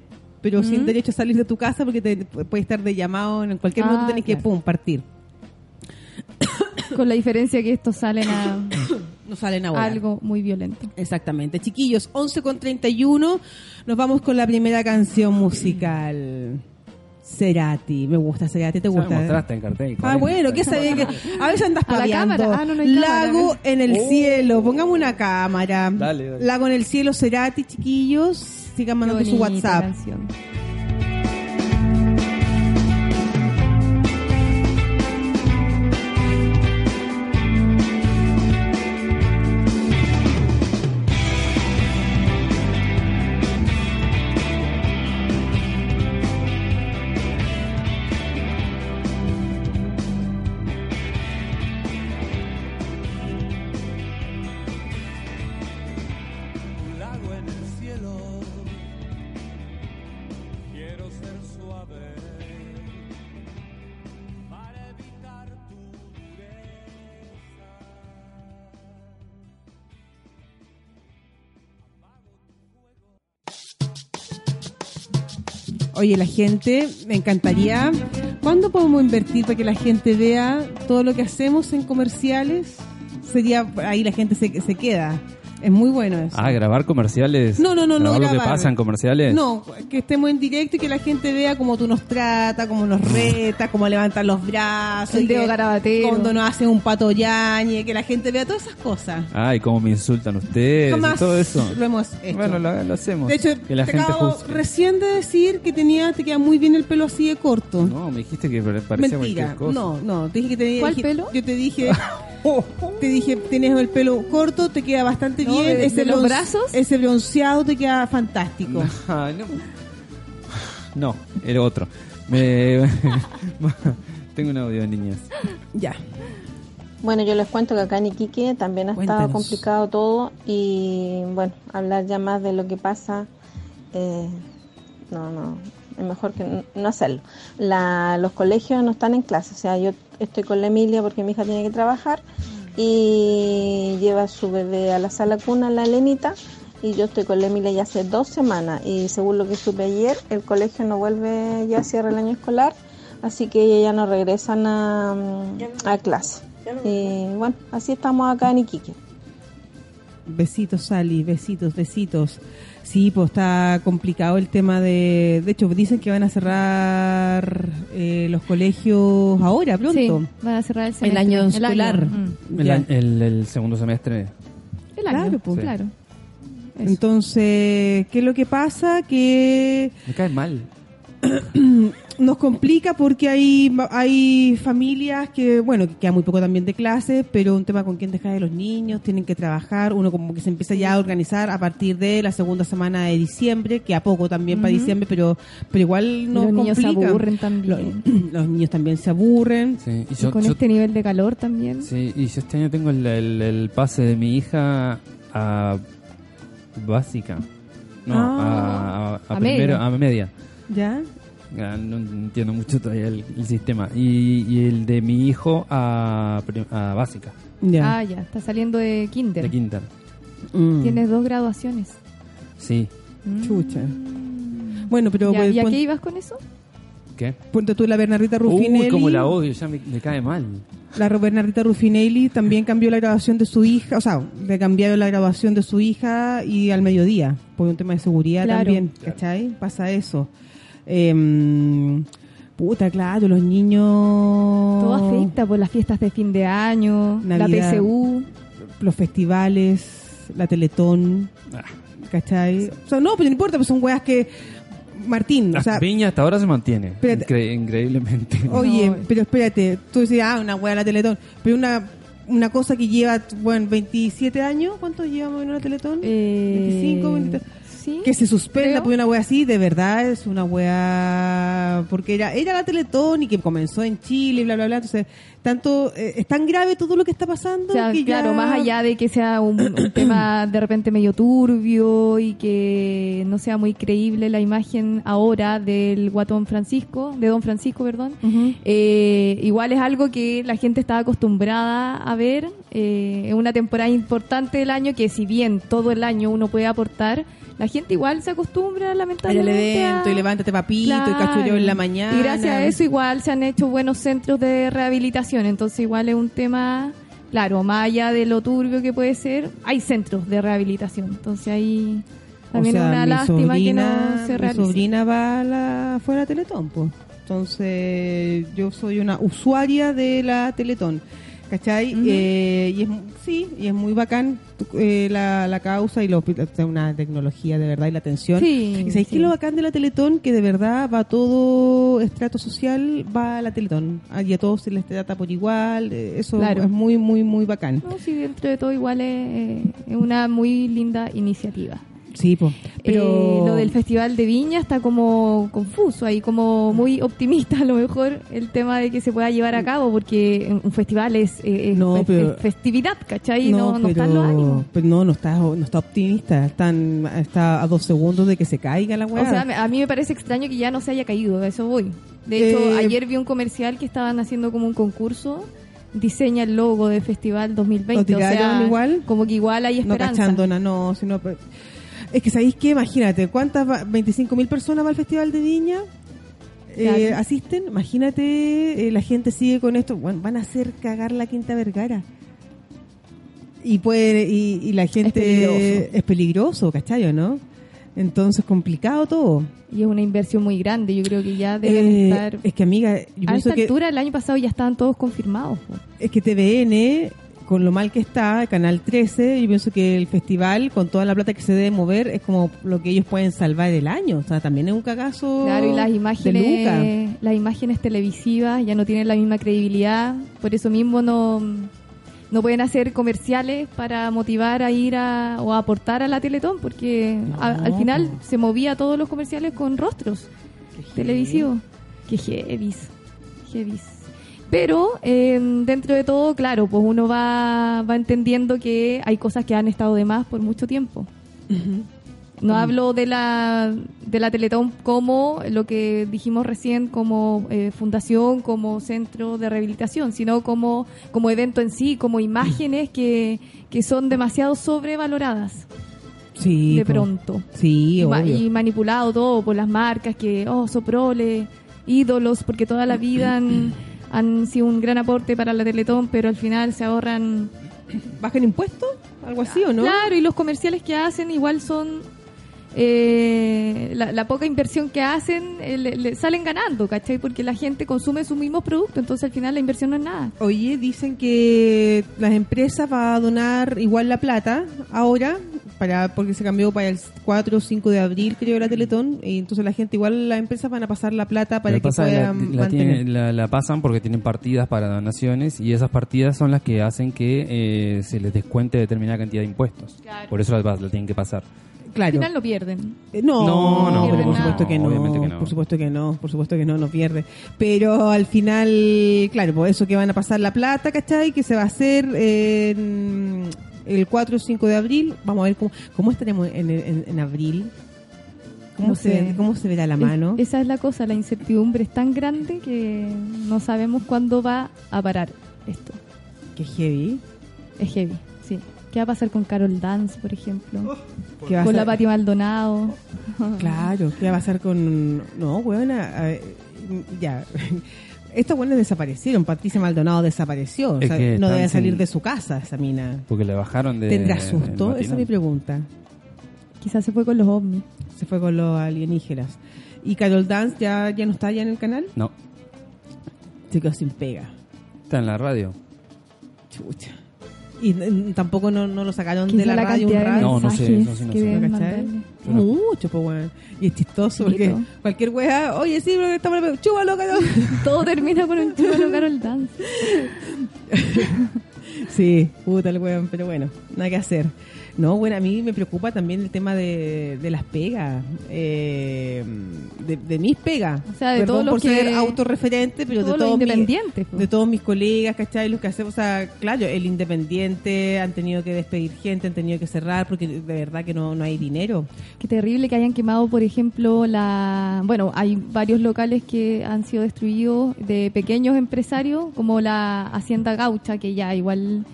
pero sin derecho a salir de tu casa porque te puede estar de llamado en cualquier Ah, momento tenés que pum, partir. Con la diferencia que estos salen a No salen ahora. algo muy violento. Exactamente. Chiquillos, 11 con 31, nos vamos con la primera canción musical. Cerati, me gusta Cerati, ¿te gusta? mostraste en cartel. Ah, bueno, ¿qué sabía que a veces andas A la paviando. cámara. Ah, no, no hay cámara. Lago en el Oh. cielo, pongamos una cámara. Dale, dale. Lago en el cielo, Cerati, chiquillos, sigan mandando su WhatsApp. canción. Oye, la gente, me encantaría. ¿Cuándo podemos invertir para que la gente vea todo lo que hacemos en comerciales? Sería, ahí la gente se, se queda. Es muy bueno eso. Ah, grabar comerciales. No, no, no, no lo que grabar. pasa en comerciales. No, que estemos en directo y que la gente vea cómo tú nos tratas, cómo nos retas, cómo levantan los brazos. El dedo que garabatero. Cuando nos hacen un pato yañe, que la gente vea todas esas cosas. Ay, cómo me insultan ustedes Jamás y todo eso. lo hemos hecho. Bueno, lo, lo hacemos. de hecho, que la te gente acabo juzgue. recién de decir que tenía, te queda muy bien el pelo así de corto. No, me dijiste que pare- parecía Mentira, cualquier cosa. no, no, te dije que tenía... ¿Cuál dije- pelo? Yo te dije... te dije, tienes el pelo corto, te queda bastante No, bien. de- ese de los bronce- brazos. Ese bronceado te queda fantástico. No. No, el otro. Me... Tengo un audio de niñas. Ya. Bueno, yo les cuento que acá en Iquique también ha Cuéntanos. estado complicado todo y bueno, hablar ya más de lo que pasa, eh, no, no, es mejor que no hacerlo. La, los colegios no están en clase, o sea, yo estoy con la Emilia porque mi hija tiene que trabajar y lleva a su bebé a la sala cuna, la Elenita, y yo estoy con la Emilia ya hace dos semanas y según lo que supe ayer, el colegio no vuelve, ya cierra el año escolar, así que ellas ya no regresan a, a clase. Y bueno, así estamos acá en Iquique. Besitos, Sally, besitos, besitos. Sí, pues está complicado el tema de... De hecho, dicen que van a cerrar eh, los colegios ahora, pronto. Sí, van a cerrar el año escolar. mm. El, Ya. año- el, el segundo semestre. El año, Claro, pues. claro. Eso. Entonces, ¿qué es lo que pasa? Que Me cae mal. nos complica porque hay, hay familias que, bueno, que queda muy poco también de clase, pero un tema con quién dejar de los niños, tienen que trabajar, uno como que se empieza ya a organizar a partir de la segunda semana de diciembre, que a poco también para diciembre, pero, pero igual nos los niños se complica. aburren también. Los, los niños también se aburren. Sí, y con yo- este nivel de calor también. sí, y yo este año tengo el, el- el pase de mi hija a básica. No, Ah. a, a, a A primero, media. a media. ¿Ya? Ah, No entiendo mucho todavía el, el sistema. Y, y el de mi hijo a, a básica, Ya. Ah, ya, está saliendo de kinder. de Quinter. Mm. Tienes dos graduaciones. Sí. Mm. Chucha. Bueno, pero Ya, pues, ¿Y a pon- qué ibas con eso? ¿Qué? ponte tú la Bernardita Ruffinelli. Uy, como la odio, ya me, me cae mal. La Bernardita Ruffinelli también cambió la grabación de su hija, o sea, le cambiaron la grabación de su hija y al mediodía, por un tema de seguridad Claro. también, ¿cachai? Pasa eso. Em, puta, claro, los niños... Todo afecta por las fiestas de fin de año, Navidad. la PSU. Los festivales, la Teletón, Ah, ¿cachai? O sea, no, pero no importa, pues son weas que Martín, o La sea, Viña hasta ahora se mantiene. Espérate. incre- increíblemente. Oye, No. pero espérate, tú decías, ah, una de la Teletón, pero una una cosa que lleva, bueno, 27 años, ¿cuánto llevamos en la Teletón? Eh, 25, 23. Que se suspenda por una wea así, de verdad es una wea porque era, era la Teletón y que comenzó en Chile bla bla bla, entonces tanto eh, es tan grave todo lo que está pasando O sea, que claro, ya- más allá de que sea un, un tema de repente medio turbio y que no sea muy creíble la imagen ahora del guatón Francisco, de don Francisco, perdón, eh, igual es algo que la gente estaba acostumbrada a ver eh, en una temporada importante del año que si bien todo el año uno puede aportar, la gente igual se acostumbra lamentablemente evento a- y levántate papito y cachureo en la mañana Y gracias a eso igual se han hecho buenos centros de rehabilitación, entonces igual es un tema, claro, más allá de lo turbio que puede ser, hay centros de rehabilitación, entonces ahí también O sea, una mi lástima sobrina, que no se mi realice. sobrina va a la, fue a la Teletón, pues. Entonces, yo soy una usuaria de la Teletón. ¿Cachai? Ujú. Eh, y es, sí, y es muy bacán eh, la, la causa y lo, una tecnología de verdad y la atención. Sí, ¿Y sabéis sí. qué es lo bacán de la Teletón? Que de verdad va todo estrato social, va a la Teletón. Ah, Y a todos se les trata por igual. eh, Eso Claro. es muy, muy, muy bacán. No, sí, dentro de todo igual es, es una muy linda iniciativa. Sí, pues. Pero Eh, lo del Festival de Viña está como confuso ahí, como muy optimista a lo mejor el tema de que se pueda llevar a cabo, porque un festival es, eh, es No, fe- pero- es festividad, ¿cachai? No, no, están los ánimos. pero no, no está, no está optimista. Están, está a dos segundos de que se caiga la O weá. sea, me- a mí me parece extraño que ya no se haya caído, a eso voy. De hecho, Eh, ayer vi un comercial que estaban haciendo como un concurso, diseña el logo del Festival 2020. ¿Lo o sea, igual? como que igual hay no esperanza. cachando nada, no, sino, pues, es que sabéis que, imagínate, ¿cuántas, va- 25 mil personas va al Festival de Viña? Eh, asisten, imagínate, eh, la gente sigue con esto, bueno, van a hacer cagar la Quinta Vergara. Y puede, y, y la gente peligroso. es peligroso, ¿cachai o no? Entonces, complicado todo. Y es una inversión muy grande, yo creo que ya deben Eh, estar... es que, amiga, yo A esta que... altura, el año pasado ya estaban todos confirmados. po. Es que TVN, con lo mal que está, Canal 13, yo pienso que el festival, con toda la plata que se debe mover, es como lo que ellos pueden salvar del año. O sea, también es un cagazo Claro, y las de Luca. imágenes, las imágenes televisivas ya no tienen la misma credibilidad, por eso mismo no, no pueden hacer comerciales para motivar a ir a, o a aportar a la Teletón, porque a- al final se movía todos los comerciales con rostros televisivos. Que heavis, heavis. Pero eh, dentro de todo, claro, pues uno va, va entendiendo que hay cosas que han estado de más por mucho tiempo. No hablo de la, de la Teletón como lo que dijimos recién, como eh, fundación, como centro de rehabilitación, sino como, como evento en sí, como imágenes que, que son demasiado sobrevaloradas Sí, de pronto. Sí, y, obvio. y manipulado todo por las marcas que, oh, Soprole, ídolos, porque toda la vida han, han sido un gran aporte para la Teletón, pero al final se ahorran ¿Bajan impuestos? ¿Algo así o no? Claro, y los comerciales que hacen igual son eh, la, la poca inversión que hacen, eh, le, le salen ganando, ¿cachai? Porque la gente consume sus mismos productos, entonces al final la inversión no es nada. Oye, dicen que las empresas van a donar igual la plata ahora, para porque se cambió para el 4 o 5 de abril, creo, la Teletón, y entonces la gente, igual las empresas van a pasar la plata para que pasa puedan la, mantener. tienen- la- la pasan porque tienen partidas para donaciones y esas partidas son las que hacen que eh, se les descuente determinada cantidad de impuestos. Claro. Por eso la, la tienen que pasar. Al final lo pierden. Eh, No, No, no, por supuesto que no, obviamente que no. por supuesto que no, por supuesto que no, no pierde. Pero al final, claro, por eso que van a pasar la plata, ¿cachai? Que se va a hacer en el 4 o 5 de abril. Vamos a ver cómo, cómo estaremos en, en- en abril. ¿Cómo, No se. ¿Cómo se verá la mano? Es- esa es la cosa, la incertidumbre es tan grande que no sabemos cuándo va a parar esto. Qué heavy. Es heavy. ¿Qué va a pasar con Carol Dance, por ejemplo? ¿Qué va a con la Pati Maldonado. Claro, ¿qué va a pasar con...? No, buena, ya... Estos buenos desaparecieron. Patricia Maldonado desapareció. O sea, no debe salir sin- de su casa esa mina. Porque le bajaron de. ¿Tendrá susto? Esa es mi pregunta. Quizás se fue con los ovnis. Se fue con los alienígenas. ¿Y Carol Dance ya, ya no está ya en el canal? No, Se quedó sin pega. está en la radio. Chucha. Y tampoco no, no lo sacaron ¿Quién de la la radio un rato. No, no sé. Mucho, pues, weón. Y es chistoso porque cualquier wea, oye, sí, pero estamos chúbalo, cabrón. Todo termina con un chulo Carol Dance. Sí, puta el weón, pero bueno, nada que hacer. No, bueno, a mí me preocupa también el tema de, de las pegas, eh, de, de mis pegas. O sea, de Perdón todos los por que- ser autorreferente, pero todos de todos mis- independientes, po. de todos mis colegas, ¿cachai? Los que hacemos, o sea, claro, el independiente han tenido que despedir gente, han tenido que cerrar porque de verdad que no, no hay dinero. Qué terrible que hayan quemado, por ejemplo, la... Bueno, hay varios locales que han sido destruidos de pequeños empresarios, como la Hacienda Gaucha, que ya igual,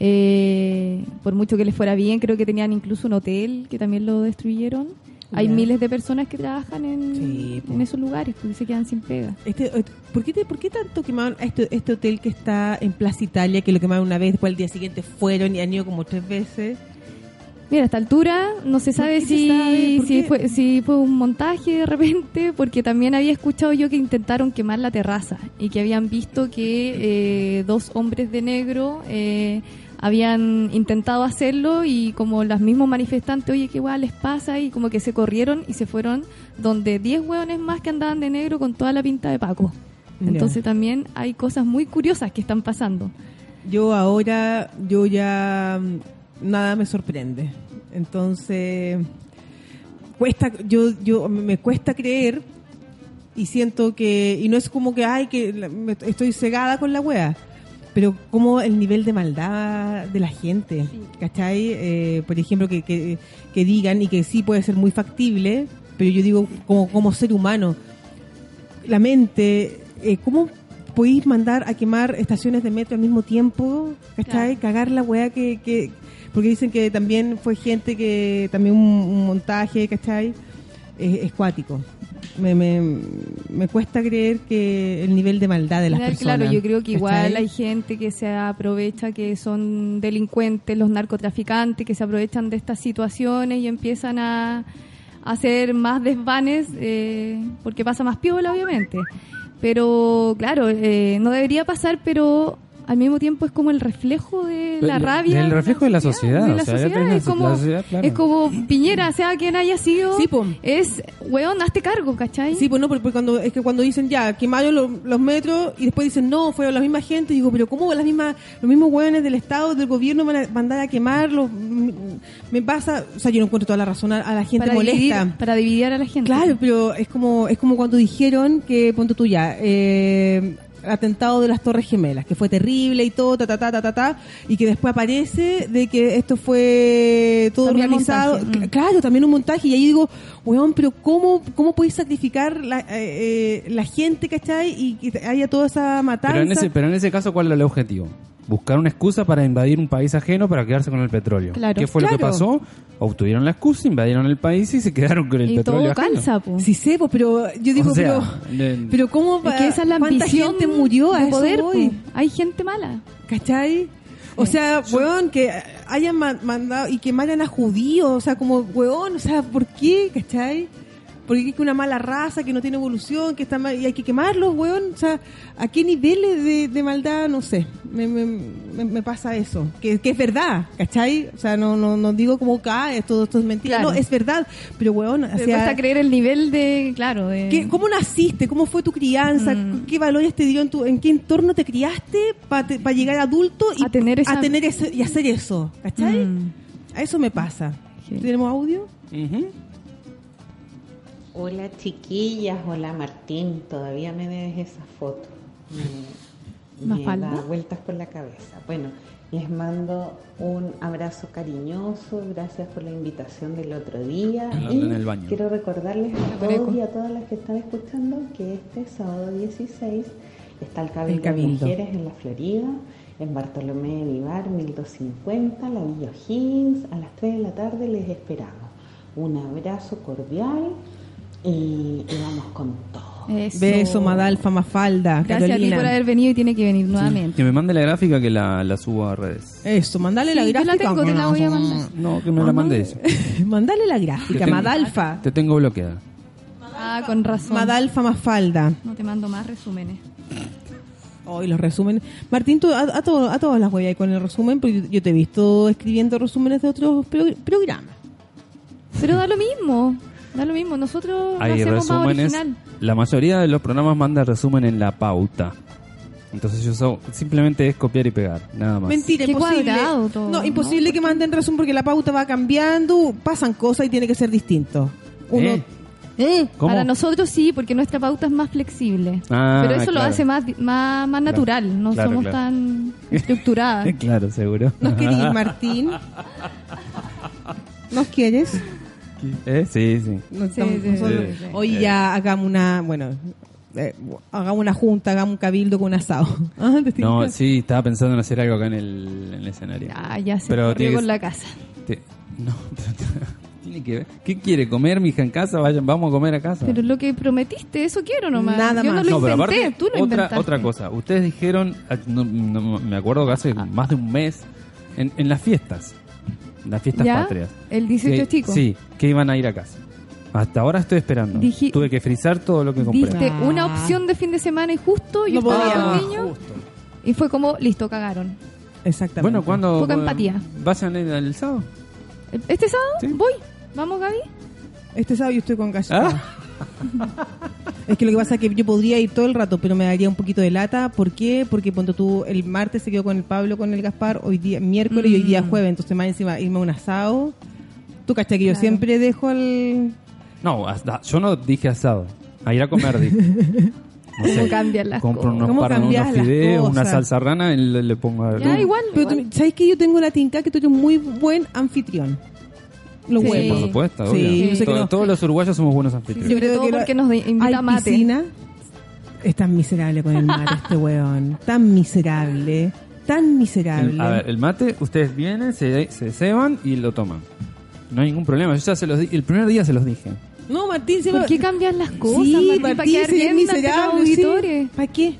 eh, por mucho que les fuera bien, creo que tenían incluso un hotel que también lo destruyeron. Hay miles de personas que trabajan en, Sí, po. en esos lugares porque se quedan sin pega. Este, eh, ¿por, qué te- ¿Por qué tanto quemaron este, este hotel que está en Plaza Italia, que lo quemaron una vez, después al día siguiente fueron y han ido como tres veces? Mira, a esta altura no se sabe qué se si, sabe? ¿Por si, fue, si fue un montaje de repente, porque también había escuchado yo que intentaron quemar la terraza y que habían visto que eh, dos hombres de negro eh, habían intentado hacerlo y como los mismos manifestantes, oye, qué guay les pasa, y como que se corrieron y se fueron donde 10 hueones más que andaban de negro con toda la pinta de Paco. Entonces también hay cosas muy curiosas que están pasando. Yo ahora, yo ya mm, nada me sorprende. Entonces, cuesta, yo, yo me cuesta creer y siento que, y no es como que, ay, que estoy cegada con la wea, pero como el nivel de maldad de la gente, ¿cachai? Eh, por ejemplo, que, que, que digan y que sí puede ser muy factible, pero yo digo como, como ser humano, la mente, eh, ¿cómo podéis mandar a quemar estaciones de metro al mismo tiempo? ¿Cachai? Cagar la weá que, que... Porque dicen que también fue gente que... También un, un montaje, ¿cachai? Es, es cuático. Me, me, me cuesta creer que el nivel de maldad de las Claro, personas. Claro, yo creo que igual hay gente que se aprovecha, que son delincuentes, los narcotraficantes, que se aprovechan de estas situaciones y empiezan a, a hacer más desvanes, eh, porque pasa más piola, obviamente. Pero, claro, eh, no debería pasar, pero al mismo tiempo es como el reflejo de la El- rabia. el reflejo de la sociedad, de o la sea, ya sociedad. tenés Es como, la sociedad, claro. es como Piñera, sea quien haya sido, Sí, es, weón, hazte cargo, ¿cachai? Sí, pues no, porque cuando, es que cuando dicen ya, quemaron los, los metros y después dicen no, fueron la misma gente, digo, pero ¿cómo las mismas, los mismos hueones del Estado, del gobierno van a mandar a quemarlos? Me pasa, o sea, yo no encuentro toda la razón a, a la gente para molesta. Dividir, para dividir a la gente. Claro, pero es como es como cuando dijeron que, ponte tú ya, eh, atentado de las Torres Gemelas, que fue terrible y todo, ta, ta, ta, ta, ta, ta, y que después aparece de que esto fue todo También organizado. montaje, mm. Cl- Claro, también un montaje, y ahí digo, weón, pero ¿cómo, cómo podéis sacrificar la, eh, eh, la gente, ¿cachai? Y que haya toda esa matanza. Pero en, ese, pero en ese caso, ¿cuál era el objetivo? Buscar una excusa para invadir un país ajeno para quedarse con el petróleo. Claro. ¿Qué fue lo que pasó? Obtuvieron la excusa, invadieron el país y se quedaron con el y petróleo todo ajeno. calza, po. Sí sé, pero yo digo, O sea, pero, pero ¿cómo Es que esa es la ambición gente murió a de poder. po. Hay gente mala. ¿Cachai? O sea, weón, que hayan ma- mandado y que matan a judíos, o sea, como, weón, o sea, ¿por qué? ¿Cachai? Porque es que una mala raza que no tiene evolución, que está mal, y hay que quemarlos, weón. O sea, ¿a qué niveles de, de maldad? No sé, me, me, me- me pasa eso. Que, que es verdad, ¿cachai? O sea, no, no, no digo como que ah, esto, esto es mentira. Claro. No, es verdad. Pero, weón, o Me sea, cuesta creer el nivel de, claro, de... ¿Qué- ¿Cómo naciste? ¿Cómo fue tu crianza? Mm. ¿Qué valores te dio en, tu, en qué entorno te criaste para llegar adulto y A tener esa- a tener ese- y hacer eso? ¿Cachai? Mm. A eso me pasa. Sí. ¿Tenemos audio? Ujú. Hola chiquillas, hola Martín, todavía me debes esa foto. Me, da vueltas por la cabeza. Bueno, les mando un abrazo cariñoso, gracias por la invitación del otro día. En la- y en el baño. quiero recordarles a todos y a todas las que están escuchando que este sábado 16 está el Cabildo, El Cabildo. de Mujeres en la Florida, en Bartolomé de Vivar 1250, la Villa O'Higgins. A las 3 de la tarde les esperamos. Un abrazo cordial y, y vamos con todo. Eso. Beso, Madalfa, Mafalda, Gracias a ti por haber venido y tiene que venir nuevamente. Que me mande la gráfica que la, la subo a redes. Eso, mandale la Sí, yo la gráfica. tengo, te la voy a mandar. No, que me la mande eso. mandale la Te gráfica, tengo- Madalfa. Te tengo bloqueada. Ah, con razón. Madalfa, Mafalda. No te mando más resúmenes. Hoy los resúmenes. Martín, tú a, a, todo- a todas las huellas con el resumen, porque yo, yo te he visto escribiendo resúmenes de otros pro- programas. Pero da lo mismo. Da lo mismo. Nosotros lo Hay hacemos más resúmenes. original. La mayoría de los programas manda resumen en la pauta. Entonces yo so- simplemente es copiar y pegar, nada más. Mentira, Qué imposible. todo, no, ¿no? imposible que manden resumen porque la pauta va cambiando, pasan cosas y tiene que ser distinto. Uno, ¿Eh? ¿Eh? ¿Cómo? Para nosotros sí, porque nuestra pauta es más flexible. Ah, Pero eso lo hace más, más, más natural. No Claro, somos claro. tan estructuradas. claro, seguro. ¿Nos querís, Martín? ¿Nos quieres? ¿Eh? Sí, sí. No Sí, estamos- sí, nosotros- sí, sí. Hoy ya hagamos una, bueno, eh, hagamos una junta, hagamos un cabildo con un asado. Ah, ¿te No, sí, estaba pensando en hacer algo acá en el, en el escenario. Ah, ya se Pero tiene con la casa. Te- no, tiene que ver. ¿Qué quiere comer, mija, en casa? Vayan, vamos a comer a casa. Pero lo que prometiste, eso quiero nomás. Nada Yo más. no lo no, pero inventé, aparte, tú lo otra, inventaste. otra cosa. Ustedes dijeron, ah, no- no- me acuerdo que hace más de un mes, en, en las fiestas, las fiestas ¿Ya? patrias. El 18 que- chico. Sí, que iban a ir a casa. Hasta ahora estoy esperando. Dije- Tuve que frizar todo lo que compré. Diste Ah. una opción de fin de semana y justo yo No estaba con niños y fue como, listo, cagaron. Exactamente. Bueno, ¿cuándo? Poca eh, empatía. ¿Vayan el, el sábado? ¿Este sábado? Sí. Voy. ¿Vamos, Gaby? Este sábado yo estoy con Cash. Ah. Es que lo que pasa es que yo podría ir todo el rato, pero me daría un poquito de lata. ¿Por qué? Porque cuando tú el martes se quedó con el Pablo, con el Gaspar, hoy día miércoles y hoy día Mm. jueves, entonces más encima irme a un asado. Tú cachai que yo siempre dejo al... No, hasta, yo no dije asado. A ir a comer, dije. No ¿Cómo sé, cambian las compro cosas? unos, ¿Cómo par- unos fideos, una salsa rana y le, le pongo a Ya, igual. Pero tú- igual. ¿sabes que yo tengo la tinca que tú eres un muy buen anfitrión? Los Sí. Sí, huevos. por supuesto, Sí, obvio. yo sé que To- no. Todos los uruguayos somos buenos Sí, anfitriones. Yo creo todo que lo- porque nos de- invita Hay a mate. piscina. Es tan miserable con el mate este weón. Tan miserable. Tan miserable. El, a ver, el mate, ustedes vienen, se, se ceban y lo toman. No hay ningún problema. Yo ya se los di- el primer día se los dije. No, Martín, se ¿Por va- qué cambian las cosas, Sí, Martín, Martín, para quedar bien ante los auditores? ¿Para qué?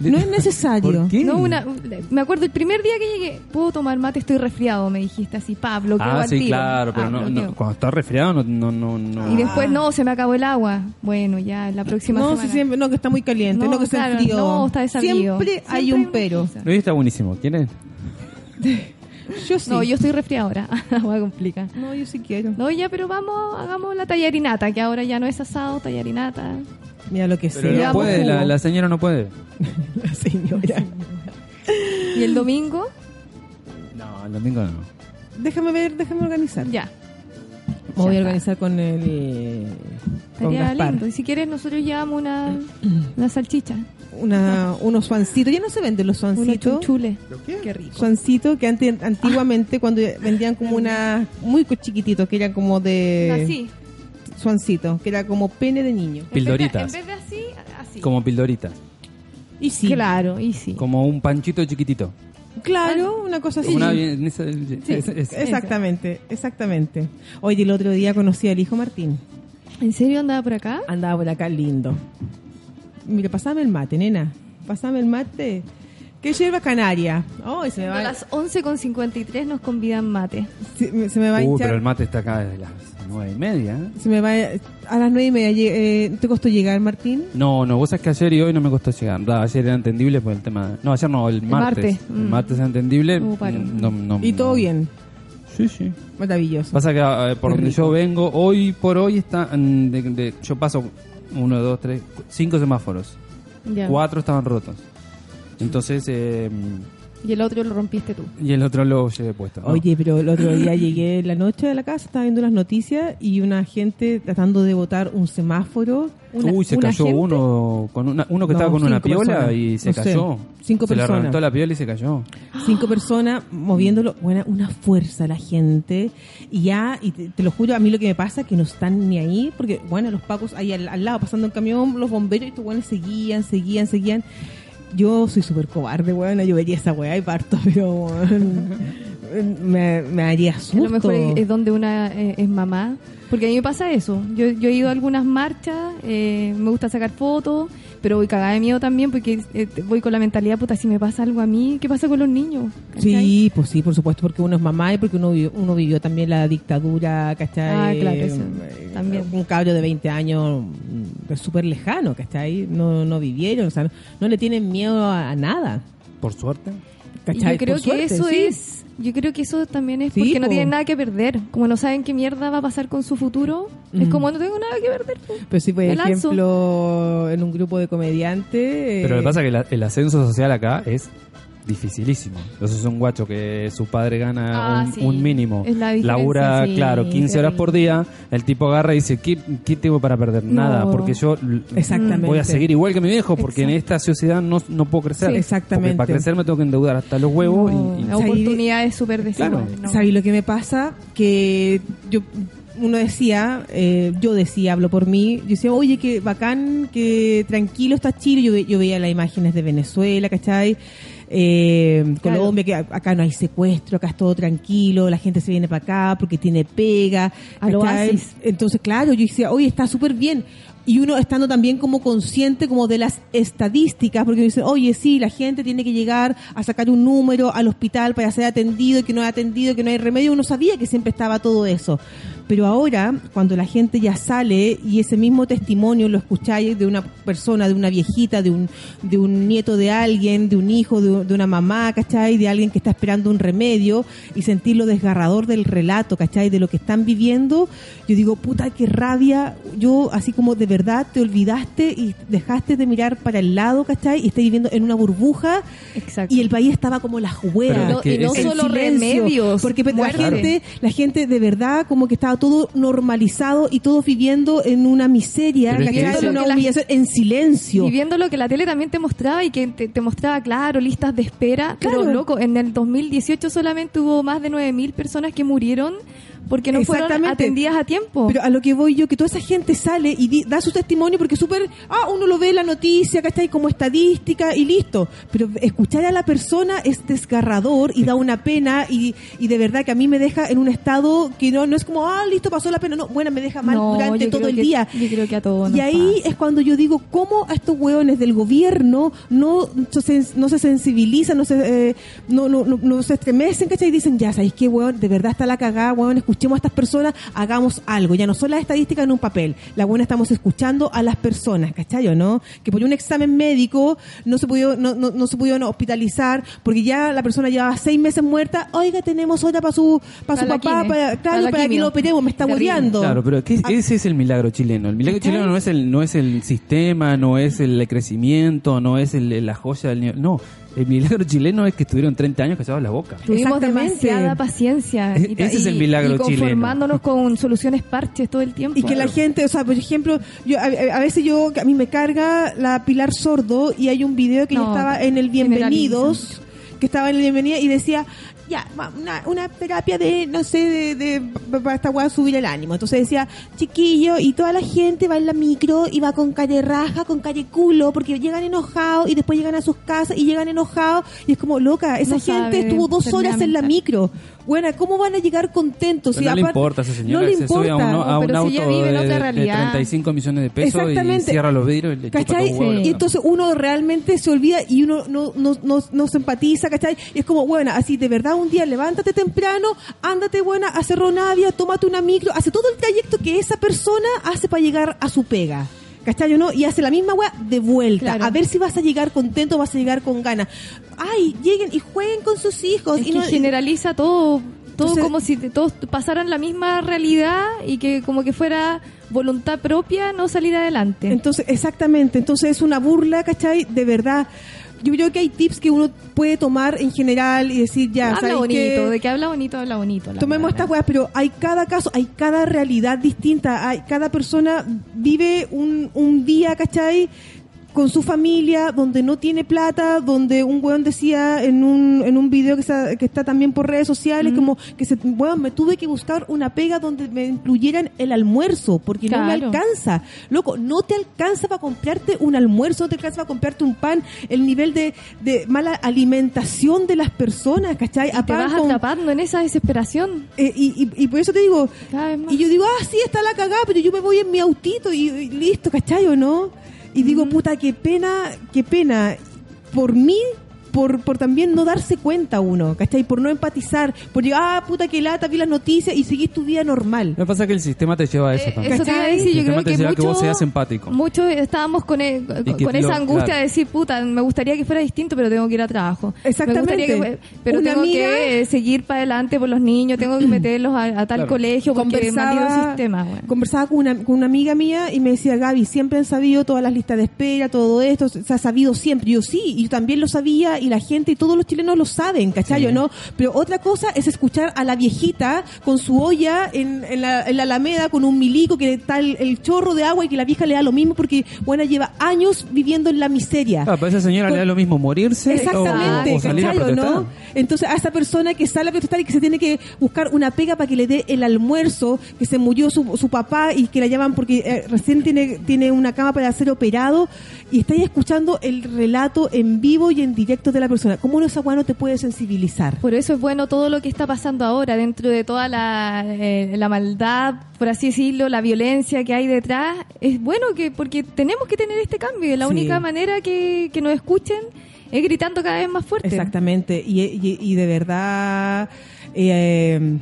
No es necesario. ¿Por qué? No, una, me acuerdo el primer día que llegué, puedo tomar mate, estoy resfriado, me dijiste así, Pablo, Ah, sí, claro, pero no, no, cuando está resfriado no, no, no, no. Y después, no, se me acabó el agua. Bueno, ya, la próxima No, semana. si siempre, no, que está muy caliente, no, No, que está claro, frío. no, está desabrido. Siempre, hay Siempre un pero. está buenísimo. ¿Quieren? Yo sí. No, yo estoy resfriada ahora. Agua complica. No, yo sí quiero. No, ya, pero vamos, hagamos la tallarinata, que ahora ya no es asado, tallarinata. Mira lo que Pero sea. no puede, la, señora no puede. La señora. Y el domingo, No, el domingo no. Déjame ver, déjame organizar. ya. Me voy a organizar con el. Con Estaría Gaspar. lindo. Y si quieres, nosotros llevamos una, una salchicha, Una, unos suancitos. Ya no se venden los unos suancitos. chunchules. Qué rico. Suancitos que antes, antiguamente cuando vendían como una muy chiquititos que eran como de Así. Suancito, que era como pene de niño. Pildoritas. En vez de, en vez de así, así. Como pildoritas. Y sí, Claro, y sí. Como un panchito chiquitito. claro, una cosa así. Una esa- Exactamente, exactamente. Oye, el otro día conocí al hijo Martín. ¿En serio andaba por acá? Andaba por acá lindo. Mira, pasame el mate, nena. Pasame el mate. ¿Qué yerba canaria? Ay, se me A va, las 11.53 nos convidan mate. se, me- se me va a Uy, hinchar. pero el mate está acá desde las nueve y media. Se me va a las nueve y media. eh, ¿Te costó llegar, Martín? No, no, vos sabés que ayer y hoy no me costó llegar. Ayer era entendible por el tema. No, ayer no, el martes. martes, El mm. martes era entendible. No, no, Y todo bien. Sí, sí. Maravilloso. Pasa que eh, por donde yo vengo, hoy por hoy está. mm, de- de- yo paso uno, dos, tres, cinco semáforos. Ya. Cuatro estaban rotos. Entonces, eh, Y el otro lo rompiste tú. y el otro lo llevé puesto. ¿no? Oye, pero el otro día llegué en la noche de la casa, estaba viendo las noticias y una gente tratando de botar un semáforo. Una, Uy, se una cayó gente- uno, con una, uno que No, estaba con una piola personas. y se No sé, cayó. cinco se le personas. reventó la piola y se cayó. Cinco personas moviéndolo. Bueno, una fuerza la gente. Y ya, y te, te lo juro, a mí lo que me pasa es que no están ni ahí, porque, bueno, los pacos ahí al, al lado pasando en camión, los bomberos, y estos buenos seguían, seguían, seguían. Yo soy súper cobarde, weón, yo vería esa weá y parto, pero weón, me, me haría A susto. lo mejor es, es donde una eh, es mamá. Porque a mí me pasa eso. Yo, yo he ido a algunas marchas, eh, me gusta sacar fotos, pero voy cagada de miedo también porque eh, voy con la mentalidad, puta, si me pasa algo a mí, ¿qué pasa con los niños? ¿Cachai? Sí, pues sí, por supuesto, porque uno es mamá y porque uno vivió, uno vivió también la dictadura, ¿cachai? Ah, claro, eso, Eh, también. Un cabro de 20 años mm, es súper lejano, ¿cachai? No, no vivieron, o sea, no, no le tienen miedo a, a nada, Por suerte. Y ¿cachai? yo creo Por que suerte, eso sí. es, yo creo que eso también es Sí, porque no tienen nada que perder. Como no saben qué mierda va a pasar con su futuro, es como no tengo nada que perder. Pero sí, por Me lanzo. ejemplo, en un grupo de comediantes... Pero lo eh, que pasa es que la- el ascenso social acá es dificilísimo. Eso es un guacho que su padre gana Ah, un, sí. un mínimo. Es la Labura, sí, claro, 15 horas por día. El tipo agarra y dice, ¿qué, qué tengo para perder? No. Nada, porque yo voy a seguir igual que mi viejo, porque en esta sociedad no, no puedo crecer. Sí, exactamente. Porque para crecer me tengo que endeudar hasta los huevos. No, y, y- la oportunidad es súper desigual. Claro. no. ¿Sabes lo que me pasa? Que yo uno decía, eh, yo decía, hablo por mí, yo decía, oye, que bacán, que tranquilo está Chile, yo, ve- yo veía las imágenes de Venezuela, ¿cachai? Eh, Claro. Colombia, que acá no hay secuestro, acá es todo tranquilo, la gente se viene para acá porque tiene pega. Entonces, claro, yo decía, oye, está súper bien. Y uno estando también como consciente como de las estadísticas, porque dice, oye, sí, la gente tiene que llegar a sacar un número al hospital para ser atendido, que no hay atendido, que no hay remedio. Uno sabía que siempre estaba todo eso. Pero ahora, cuando la gente ya sale y ese mismo testimonio lo escucháis de una persona, de una viejita, de un, de un nieto de alguien, de un hijo, de, de una mamá, ¿cachai? De alguien que está esperando un remedio y sentir lo desgarrador del relato, ¿cachai? De lo que están viviendo, yo digo, puta, qué rabia. Yo, así como de verdad te olvidaste y dejaste de mirar para el lado, ¿cachai? Y estás viviendo en una burbuja Exacto. y el país estaba como las hueas. Y no ese- En solo silencio, remedios, porque la gente, la gente de verdad como que estaba todo normalizado y todos viviendo en una miseria, en una Lo que la- humillación, en silencio. Y viendo lo que la tele también te mostraba y que te, te mostraba, claro, listas de espera. Claro. Pero, loco, en el 2018 solamente hubo más de 9.000 personas que murieron porque no fueron atendidas a tiempo. Pero a lo que voy yo, que toda esa gente sale y di- da su testimonio porque súper, ah, uno lo ve en la noticia, ¿cachai? Como estadística y listo. Pero escuchar a la persona es desgarrador y da una pena y, y de verdad que a mí me deja en un estado que no, no es como, ah, listo, pasó la pena. No, bueno, me deja mal No, durante todo el que- día. yo creo que a todos Y ahí pasa. es cuando yo digo, ¿cómo a estos hueones del gobierno no, no se sensibilizan, no se, eh, no, no, no, no se estremecen, ¿cachai? Y dicen, ya, ¿sabéis qué, hueón? De verdad está la cagada, hueón, escuchemos a estas personas, hagamos algo. Ya no son las estadísticas en un papel. La buena estamos escuchando a las personas, ¿cachai o no? Que por un examen médico no se pudo, no, no, no se pudieron hospitalizar porque ya la persona llevaba seis meses muerta. Oiga, tenemos hora para su, para su Para papá, quimio, para, para claro, la para que lo operemos, me está hueveando. Claro, pero ¿qué- Ah. ese es el milagro chileno. El milagro ¿Cachai? chileno no es el no es el sistema, no es el crecimiento, no es el- la joya del nivel. No, el milagro chileno es que estuvieron 30 años callados la boca. Tuvimos demasiada paciencia. E- ese es el milagro y chileno. conformándonos con soluciones parches todo el tiempo. Y que la gente, o sea, por ejemplo, yo a, a veces yo, a mí me carga la Pilar Sordo y hay un video que No, ella estaba en el Bienvenidos, que estaba en el Bienvenidos y decía, ya, una, una terapia de, no sé, de, de- para esta weá subir el ánimo. Entonces decía, chiquillo, y toda la gente va en la micro y va con calle raja, con calle culo, porque llegan enojados y después llegan a sus casas y llegan enojados y es como, loca, esa No gente sabe estuvo dos horas en la micro. Bueno, ¿cómo van a llegar contentos? Pero no le importa a esa señora, No le se sube a un, importa. a un si auto vive de, de realidad. 35 millones de pesos y Exactamente. cierra los vidrios y le chupa ¿Cachai? todo huevo a la Y entonces uno realmente se olvida y uno no, no, no, no se empatiza, ¿cachai? Y es como, bueno, así de verdad un día levántate temprano, ándate, buena, a Cerro Navia, tómate una micro, hace todo el trayecto que esa persona hace para llegar a su pega. ¿Cachai o no? Y hace la misma weá de vuelta. Claro. A ver si vas a llegar contento vas a llegar con ganas. Ay, lleguen y jueguen con sus hijos. Es y que no- generaliza todo, todo Entonces- como si te- todos pasaran la misma realidad y que como que fuera voluntad propia no salir adelante. Entonces, exactamente. Entonces es una burla, ¿cachai? De verdad. Yo creo que hay tips que uno puede tomar en general y decir, ya, habla ¿sabes bonito, de que habla bonito, habla bonito. Tomemos estas weas, pero hay cada caso, hay cada realidad distinta, hay cada persona vive un, un día, ¿cachai? Con su familia, donde no tiene plata, donde un weón decía en un, en un video que está, que está también por redes sociales, como que se, weón, me tuve que buscar una pega donde me incluyeran el almuerzo, porque no me alcanza. Loco, no te alcanza para comprarte un almuerzo, no te alcanza para comprarte un pan, el nivel de, de mala alimentación de las personas, ¿cachai? Te vas con- atrapando en esa desesperación. eh, y, y, y por eso te digo, y yo digo, ah, sí, está la cagada, pero yo me voy en mi autito y, y listo, ¿cachai o no? Y digo, puta, qué pena, qué pena. Por mí, por, por también no darse cuenta uno, ¿cachai? Por no empatizar, por llegar, ah, puta, qué lata, vi las noticias y seguís tu vida normal. Lo que pasa es que el sistema te lleva a eso Eh, también. eso te iba a decir, yo El creo que a que mucho, vos seas empático. muchos estábamos con, e- que con lo- esa angustia claro. de decir, puta, me gustaría que fuera distinto, pero tengo que ir a trabajo. Exactamente. Me gustaría que- pero Una tengo amiga- que seguir para adelante por los niños, tengo que meterlos a, a tal Claro. colegio porque maldito sistema, güey. conversaba con una, con una amiga mía y me decía, Gaby, siempre han sabido todas las listas de espera, todo esto, se ha sabido siempre. Yo sí, y yo también lo sabía y la gente y todos los chilenos lo saben, ¿cachai? ¿O ¿no? Pero otra cosa es escuchar a la viejita con su olla en, en la, en la alameda con un milico que está el, el chorro de agua y que la vieja le da lo mismo porque, bueno, lleva años viviendo en la miseria. Ah, para esa señora Con- le da lo mismo morirse Exactamente, o, o salir a ¿cachai o protestar. no? Entonces, a esa persona que sale a protestar y que se tiene que buscar una pega para que le dé el almuerzo, que se murió su, su papá y que la llaman porque eh, recién tiene, tiene una cama para ser operado, y estáis escuchando el relato en vivo y en directo de la persona. ¿Cómo no esa no te puede sensibilizar? Por eso es bueno todo lo que está pasando ahora, dentro de toda la, eh, la maldad, por así decirlo, la violencia que hay detrás. Es bueno que, porque tenemos que tener este cambio. La Sí. única manera que, que nos escuchen es gritando cada vez más fuerte. Exactamente, y, y- y de verdad, eh,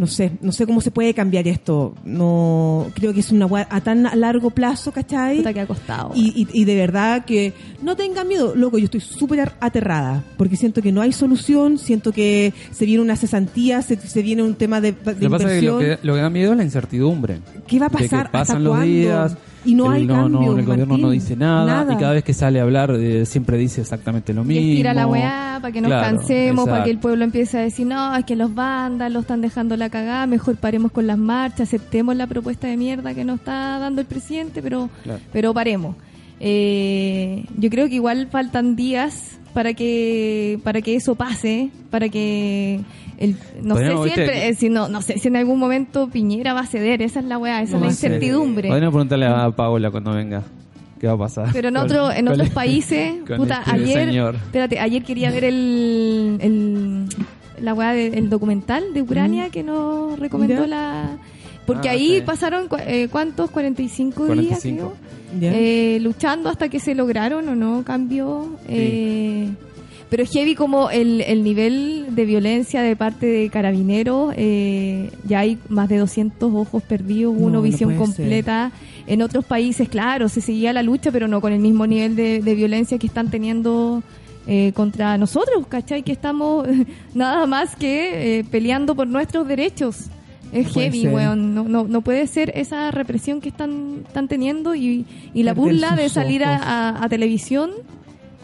no sé, no sé cómo se puede cambiar esto. No, creo que es una a tan largo plazo, ¿cachai? Puta que ha costado. Y, y, y de verdad que no tengan miedo, loco, yo estoy súper aterrada, porque siento que no hay solución, siento que se viene una cesantía, se, se viene un tema de, de Lo que pasa es que lo inversión. que, lo que da miedo es la incertidumbre. ¿Qué va a De que pasar? pasan ¿Hasta los cuándo? días Y no el- hay no, cambio, no, el gobierno no Martín. dice nada, Nada. y cada vez que sale a hablar eh, siempre dice exactamente lo mismo. estira la weá para que nos Claro, cansemos, para que el pueblo empiece a decir, no, es que los bandas lo están dejando la cagada, mejor paremos con las marchas, aceptemos la propuesta de mierda que nos está dando el presidente, pero, Claro. pero paremos. Eh, yo creo que igual faltan días para que para que eso pase, para que el, no sé viste, siempre, eh, si no, no sé si en algún momento Piñera va a ceder, esa es la weá, esa es la incertidumbre. Podríamos preguntarle a Paola cuando venga qué va a pasar. Pero en otro, en otros el- países, puta, este ayer, señor. espérate, ayer quería ver el, el la weá de- el documental de Ucrania que nos recomendó Ya. la porque Ah, ahí sí. pasaron eh, cuántos 45, días 45. creo, ¿Ya? eh, luchando hasta que se lograron o no cambio eh, pero es heavy como el, el nivel de violencia de parte de carabineros eh, ya hay más de 200 ojos perdidos No, uno no visión ser. completa en otros países, claro, se seguía la lucha, pero no con el mismo nivel de, de violencia que están teniendo eh, contra nosotros, ¿cachai? Que estamos nada más que eh, peleando por nuestros derechos. Es No heavy, weón. No, no, no puede ser esa represión que están, están teniendo y, y la Perder burla de salir a, ojos. a- a televisión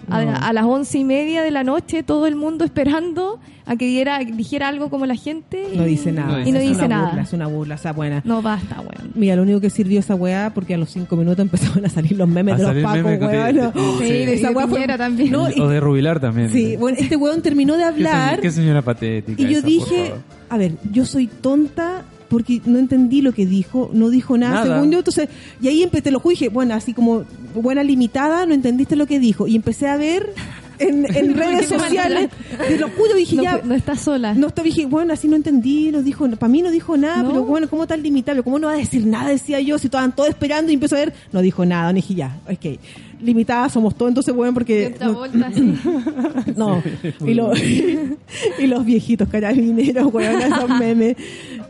No. a las once y media de la noche, todo el mundo esperando a que diera, dijera algo como la gente. y- No dice nada. Y no Es dice una nada. burla, es una burla, esa buena. No basta, weón. Mira, lo único que sirvió esa weá, porque a los cinco minutos empezaron a salir los memes A de los pacos, weón. de- ¿no? Sí, de esa weá fue- también. No, y- o de Rubilar también. Sí, bueno, este weón terminó de Qué, hablar señora, qué señora patética. y yo esa, por dije, favor. a ver, yo soy tonta porque no entendí lo que dijo, no dijo nada, Nada. según yo, entonces, y ahí empecé, te lo juro, dije, bueno, así como buena limitada, no entendiste lo que dijo, y empecé a ver en, en redes sociales, te lo juro, dije, No, ya, no estás sola. no estoy, dije, bueno, así no entendí, no dijo, para mí no dijo nada, No. pero bueno, ¿cómo tan limitable? ¿Cómo no va a decir nada? Decía yo, si estaban todos esperando y empezó a ver, no dijo nada, dije ya, ok, limitada somos todos, entonces bueno, porque... no- vuelta no, y, lo- y los viejitos carabineros, weón, esos memes.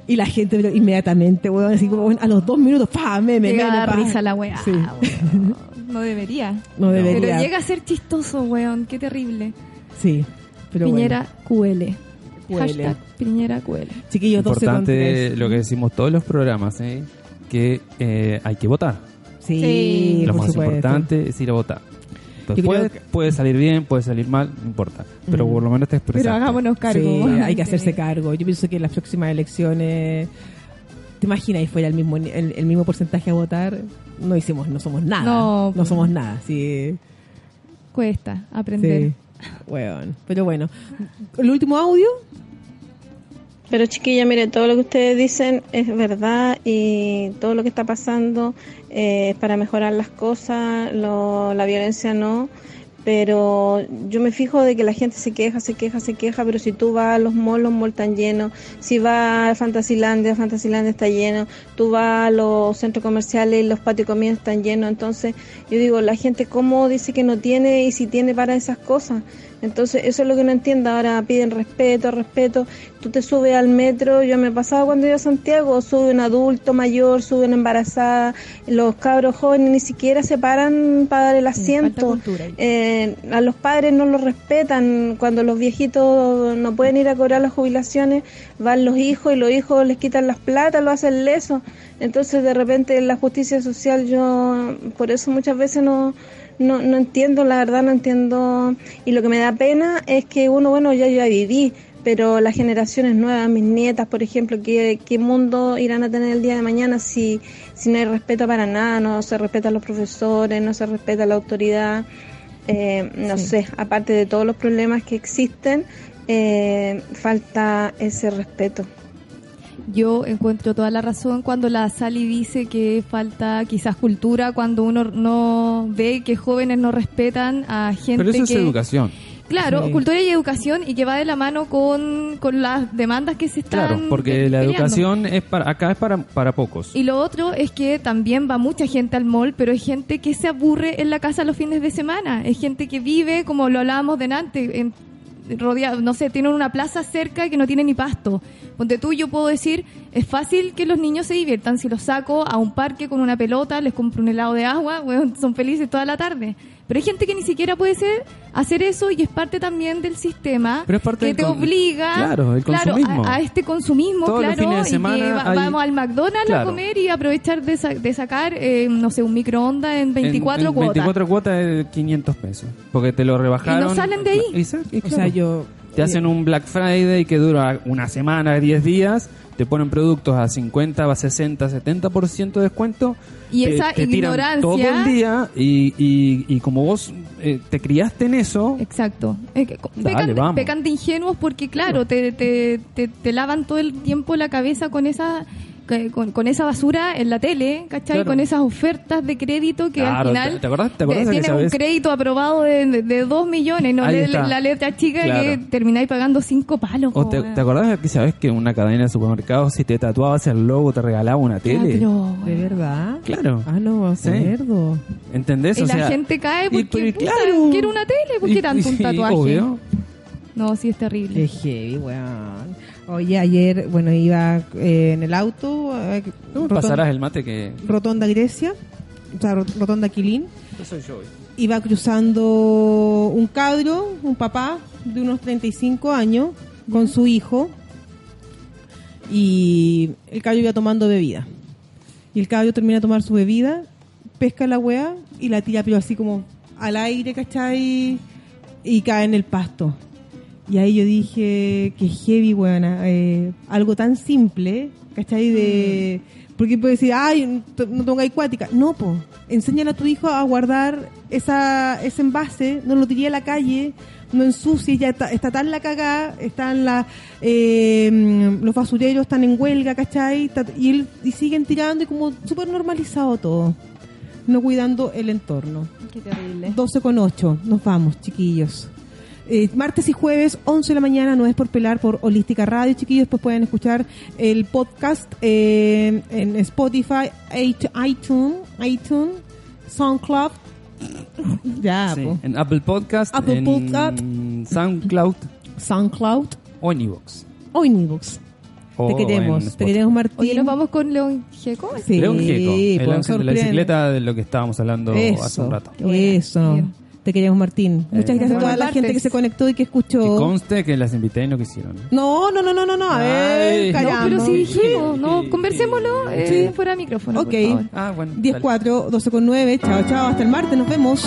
Y la gente pero inmediatamente, weón, así como a los dos minutos, pa, meme, Llega a meme, pa. risa la weá. Sí. No debería. No debería. Pero llega a ser chistoso, weón. Qué terrible. Sí, pero Piñera QL. QL. Hashtag Piñera QL. bueno. Chiquillos, 12 Importante 3. lo que decimos todos los programas, ¿eh? que eh, hay que votar. Sí, Sí. lo por más supuesto. importante es ir a votar. Puede, que- puede salir bien, puede salir mal, no importa. Pero por lo menos te expresaste. Pero hagámonos cargo. Sí, hay que hacerse cargo. Yo pienso que en las próximas elecciones ¿Te imaginas y fuera el mismo, ni- el, el mismo porcentaje a votar? No hicimos, no somos nada. No, No, somos nada, sí. Cuesta aprender. Sí. Weón. Pero bueno. El último audio. Pero chiquilla, mire, todo lo que ustedes dicen es verdad y todo lo que está pasando eh, es para mejorar las cosas, lo- la violencia no. Pero yo me fijo de que la gente se queja, se queja, se queja, pero si tú vas a los malls, los malls están llenos, si vas a Fantasilandia, Fantasilandia está lleno, tú vas a los centros comerciales los patios de comida están llenos, entonces yo digo, la gente cómo dice que no tiene y si tiene para esas cosas. Entonces, eso es lo que no entiendo. Ahora piden respeto, respeto. Tú te subes al metro, yo me pasaba cuando iba a Santiago, sube un adulto mayor, sube una embarazada, los cabros jóvenes ni siquiera se paran para dar el falta asiento. Eh, a los padres no los respetan. Cuando los viejitos no pueden ir a cobrar las jubilaciones, van los hijos y los hijos les quitan las plata, lo hacen leso. Entonces, de repente, la justicia social, yo por eso muchas veces no, no, no entiendo, la verdad no entiendo. Y lo que me da pena es que uno, bueno, ya yo ya viví, pero las generaciones nuevas, mis nietas, por ejemplo, ¿qué, qué mundo irán a tener el día de mañana si, si no hay respeto para nada, no se respetan los profesores, no se respeta la autoridad? Eh, no sé, aparte de todos los problemas que existen, eh, falta ese respeto. Yo encuentro toda la razón cuando la Sally dice que falta quizás cultura, cuando uno no ve que jóvenes no respetan a gente Pero eso es que... educación. Claro, Sí. cultura y educación y que va de la mano con, con las demandas que se están Claro, porque la educación es para acá es para, para pocos. Y lo otro es que también va mucha gente al mall, pero es gente que se aburre en la casa los fines de semana. Es gente que vive, como lo hablábamos delante, en, rodeado, no sé, tienen una plaza cerca que no tiene ni pasto. Ponte tú, yo puedo decir, es fácil que los niños se diviertan. Si los saco a un parque con una pelota, les compro un helado de agua, bueno, son felices toda la tarde. Pero hay gente que ni siquiera puede ser, hacer eso y es parte también del sistema Pero es parte que del te obliga claro, el consumismo. a, a este consumismo, Todos los claro, fines de y semana que va- hay- vamos al McDonald's a Claro. comer y aprovechar de, sa- de sacar, eh, no sé, un microondas en 24 En- en cuotas. 24 cuotas de 500 pesos. Porque te lo rebajaron. Y no salen de ahí. Y y O claro. sea, yo. Te hacen un Black Friday que dura una semana, 10 días, te ponen productos a 50, a 60, 70% de descuento. Y te- esa te tiran ignorancia- todo el día y, y, y como vos eh, te criaste en eso, Exacto. Es que co- Dale, pecan, de ingenuos porque, claro, te, te, te, te lavan todo el tiempo la cabeza con esa con, con esa basura en la tele, ¿cachai? Claro. Con esas ofertas de crédito que Claro, al final ¿te- te acordás- te acordás eh, tienes un crédito aprobado de, de, de 2 millones, no le- la letra chica Claro. que termináis pagando 5 palos. ¿O te, te acordás que sabes que en una cadena de supermercados si te tatuabas el logo te regalaba una tele? Claro, ¿De verdad? Claro. Ah, no, Sí. acuerdo. ¿Entendés? Y o la sea, gente cae y- porque puta, claro. quiere una tele, ¿por Y- qué tanto un tatuaje? obvio. No, sí es terrible. Qué heavy, weón. Oye, ayer, bueno, iba eh, en el auto. eh, ¿No me roton- pasarás el mate que... Rotonda Grecia, o sea, Rot- Rotonda Quilín. Soy yo. Iba cruzando un cabro, un papá de unos 35 años, con su hijo. Y el cabro iba tomando bebida. Y el cabro termina de tomar su bebida, pesca la weá y la tira, pero así como al aire, ¿cachai? Y cae en el pasto. Y ahí yo dije que heavy, weona. eh, algo tan simple, ¿cachai? De, porque puede decir, ay, no tengo acuática. No, po. Enséñale a tu hijo a guardar esa, ese envase, no lo tiré a la calle, no ensucies, ya está, está tan la cagada, están la, eh, los basureros están en huelga, ¿cachai? Y, él, y siguen tirando y como súper normalizado todo. No cuidando el entorno. Qué terrible. 12 con 8. Nos vamos, chiquillos. Eh, martes y jueves, 11 de la mañana, no es por pelar por Holística Radio, chiquillos. Después pueden escuchar el podcast eh, en Spotify, iTunes, iTunes, SoundCloud. ya, Sí, en Apple Podcast, Apple en Podcast. SoundCloud SoundCloud o en o Te queremos, te queremos, Martín. Oye, nos vamos con León Gieco. Sí, León Gieco, el pues, ángel de la bicicleta de lo que estábamos hablando hace un rato. Eso. Bien. Te queremos, Martín. Muchas Eh, gracias a toda la gente que se conectó y que escuchó. Que conste que las invité y no quisieron. No, no, no, no, no, no. A ver, Ay. No, caramba. pero sí dijimos, no, conversémoslo eh, fuera de micrófono. Ok. por favor. Ah, bueno. 10, dale. 4, 12 con 9. Chao, chao. Hasta el martes. Nos vemos.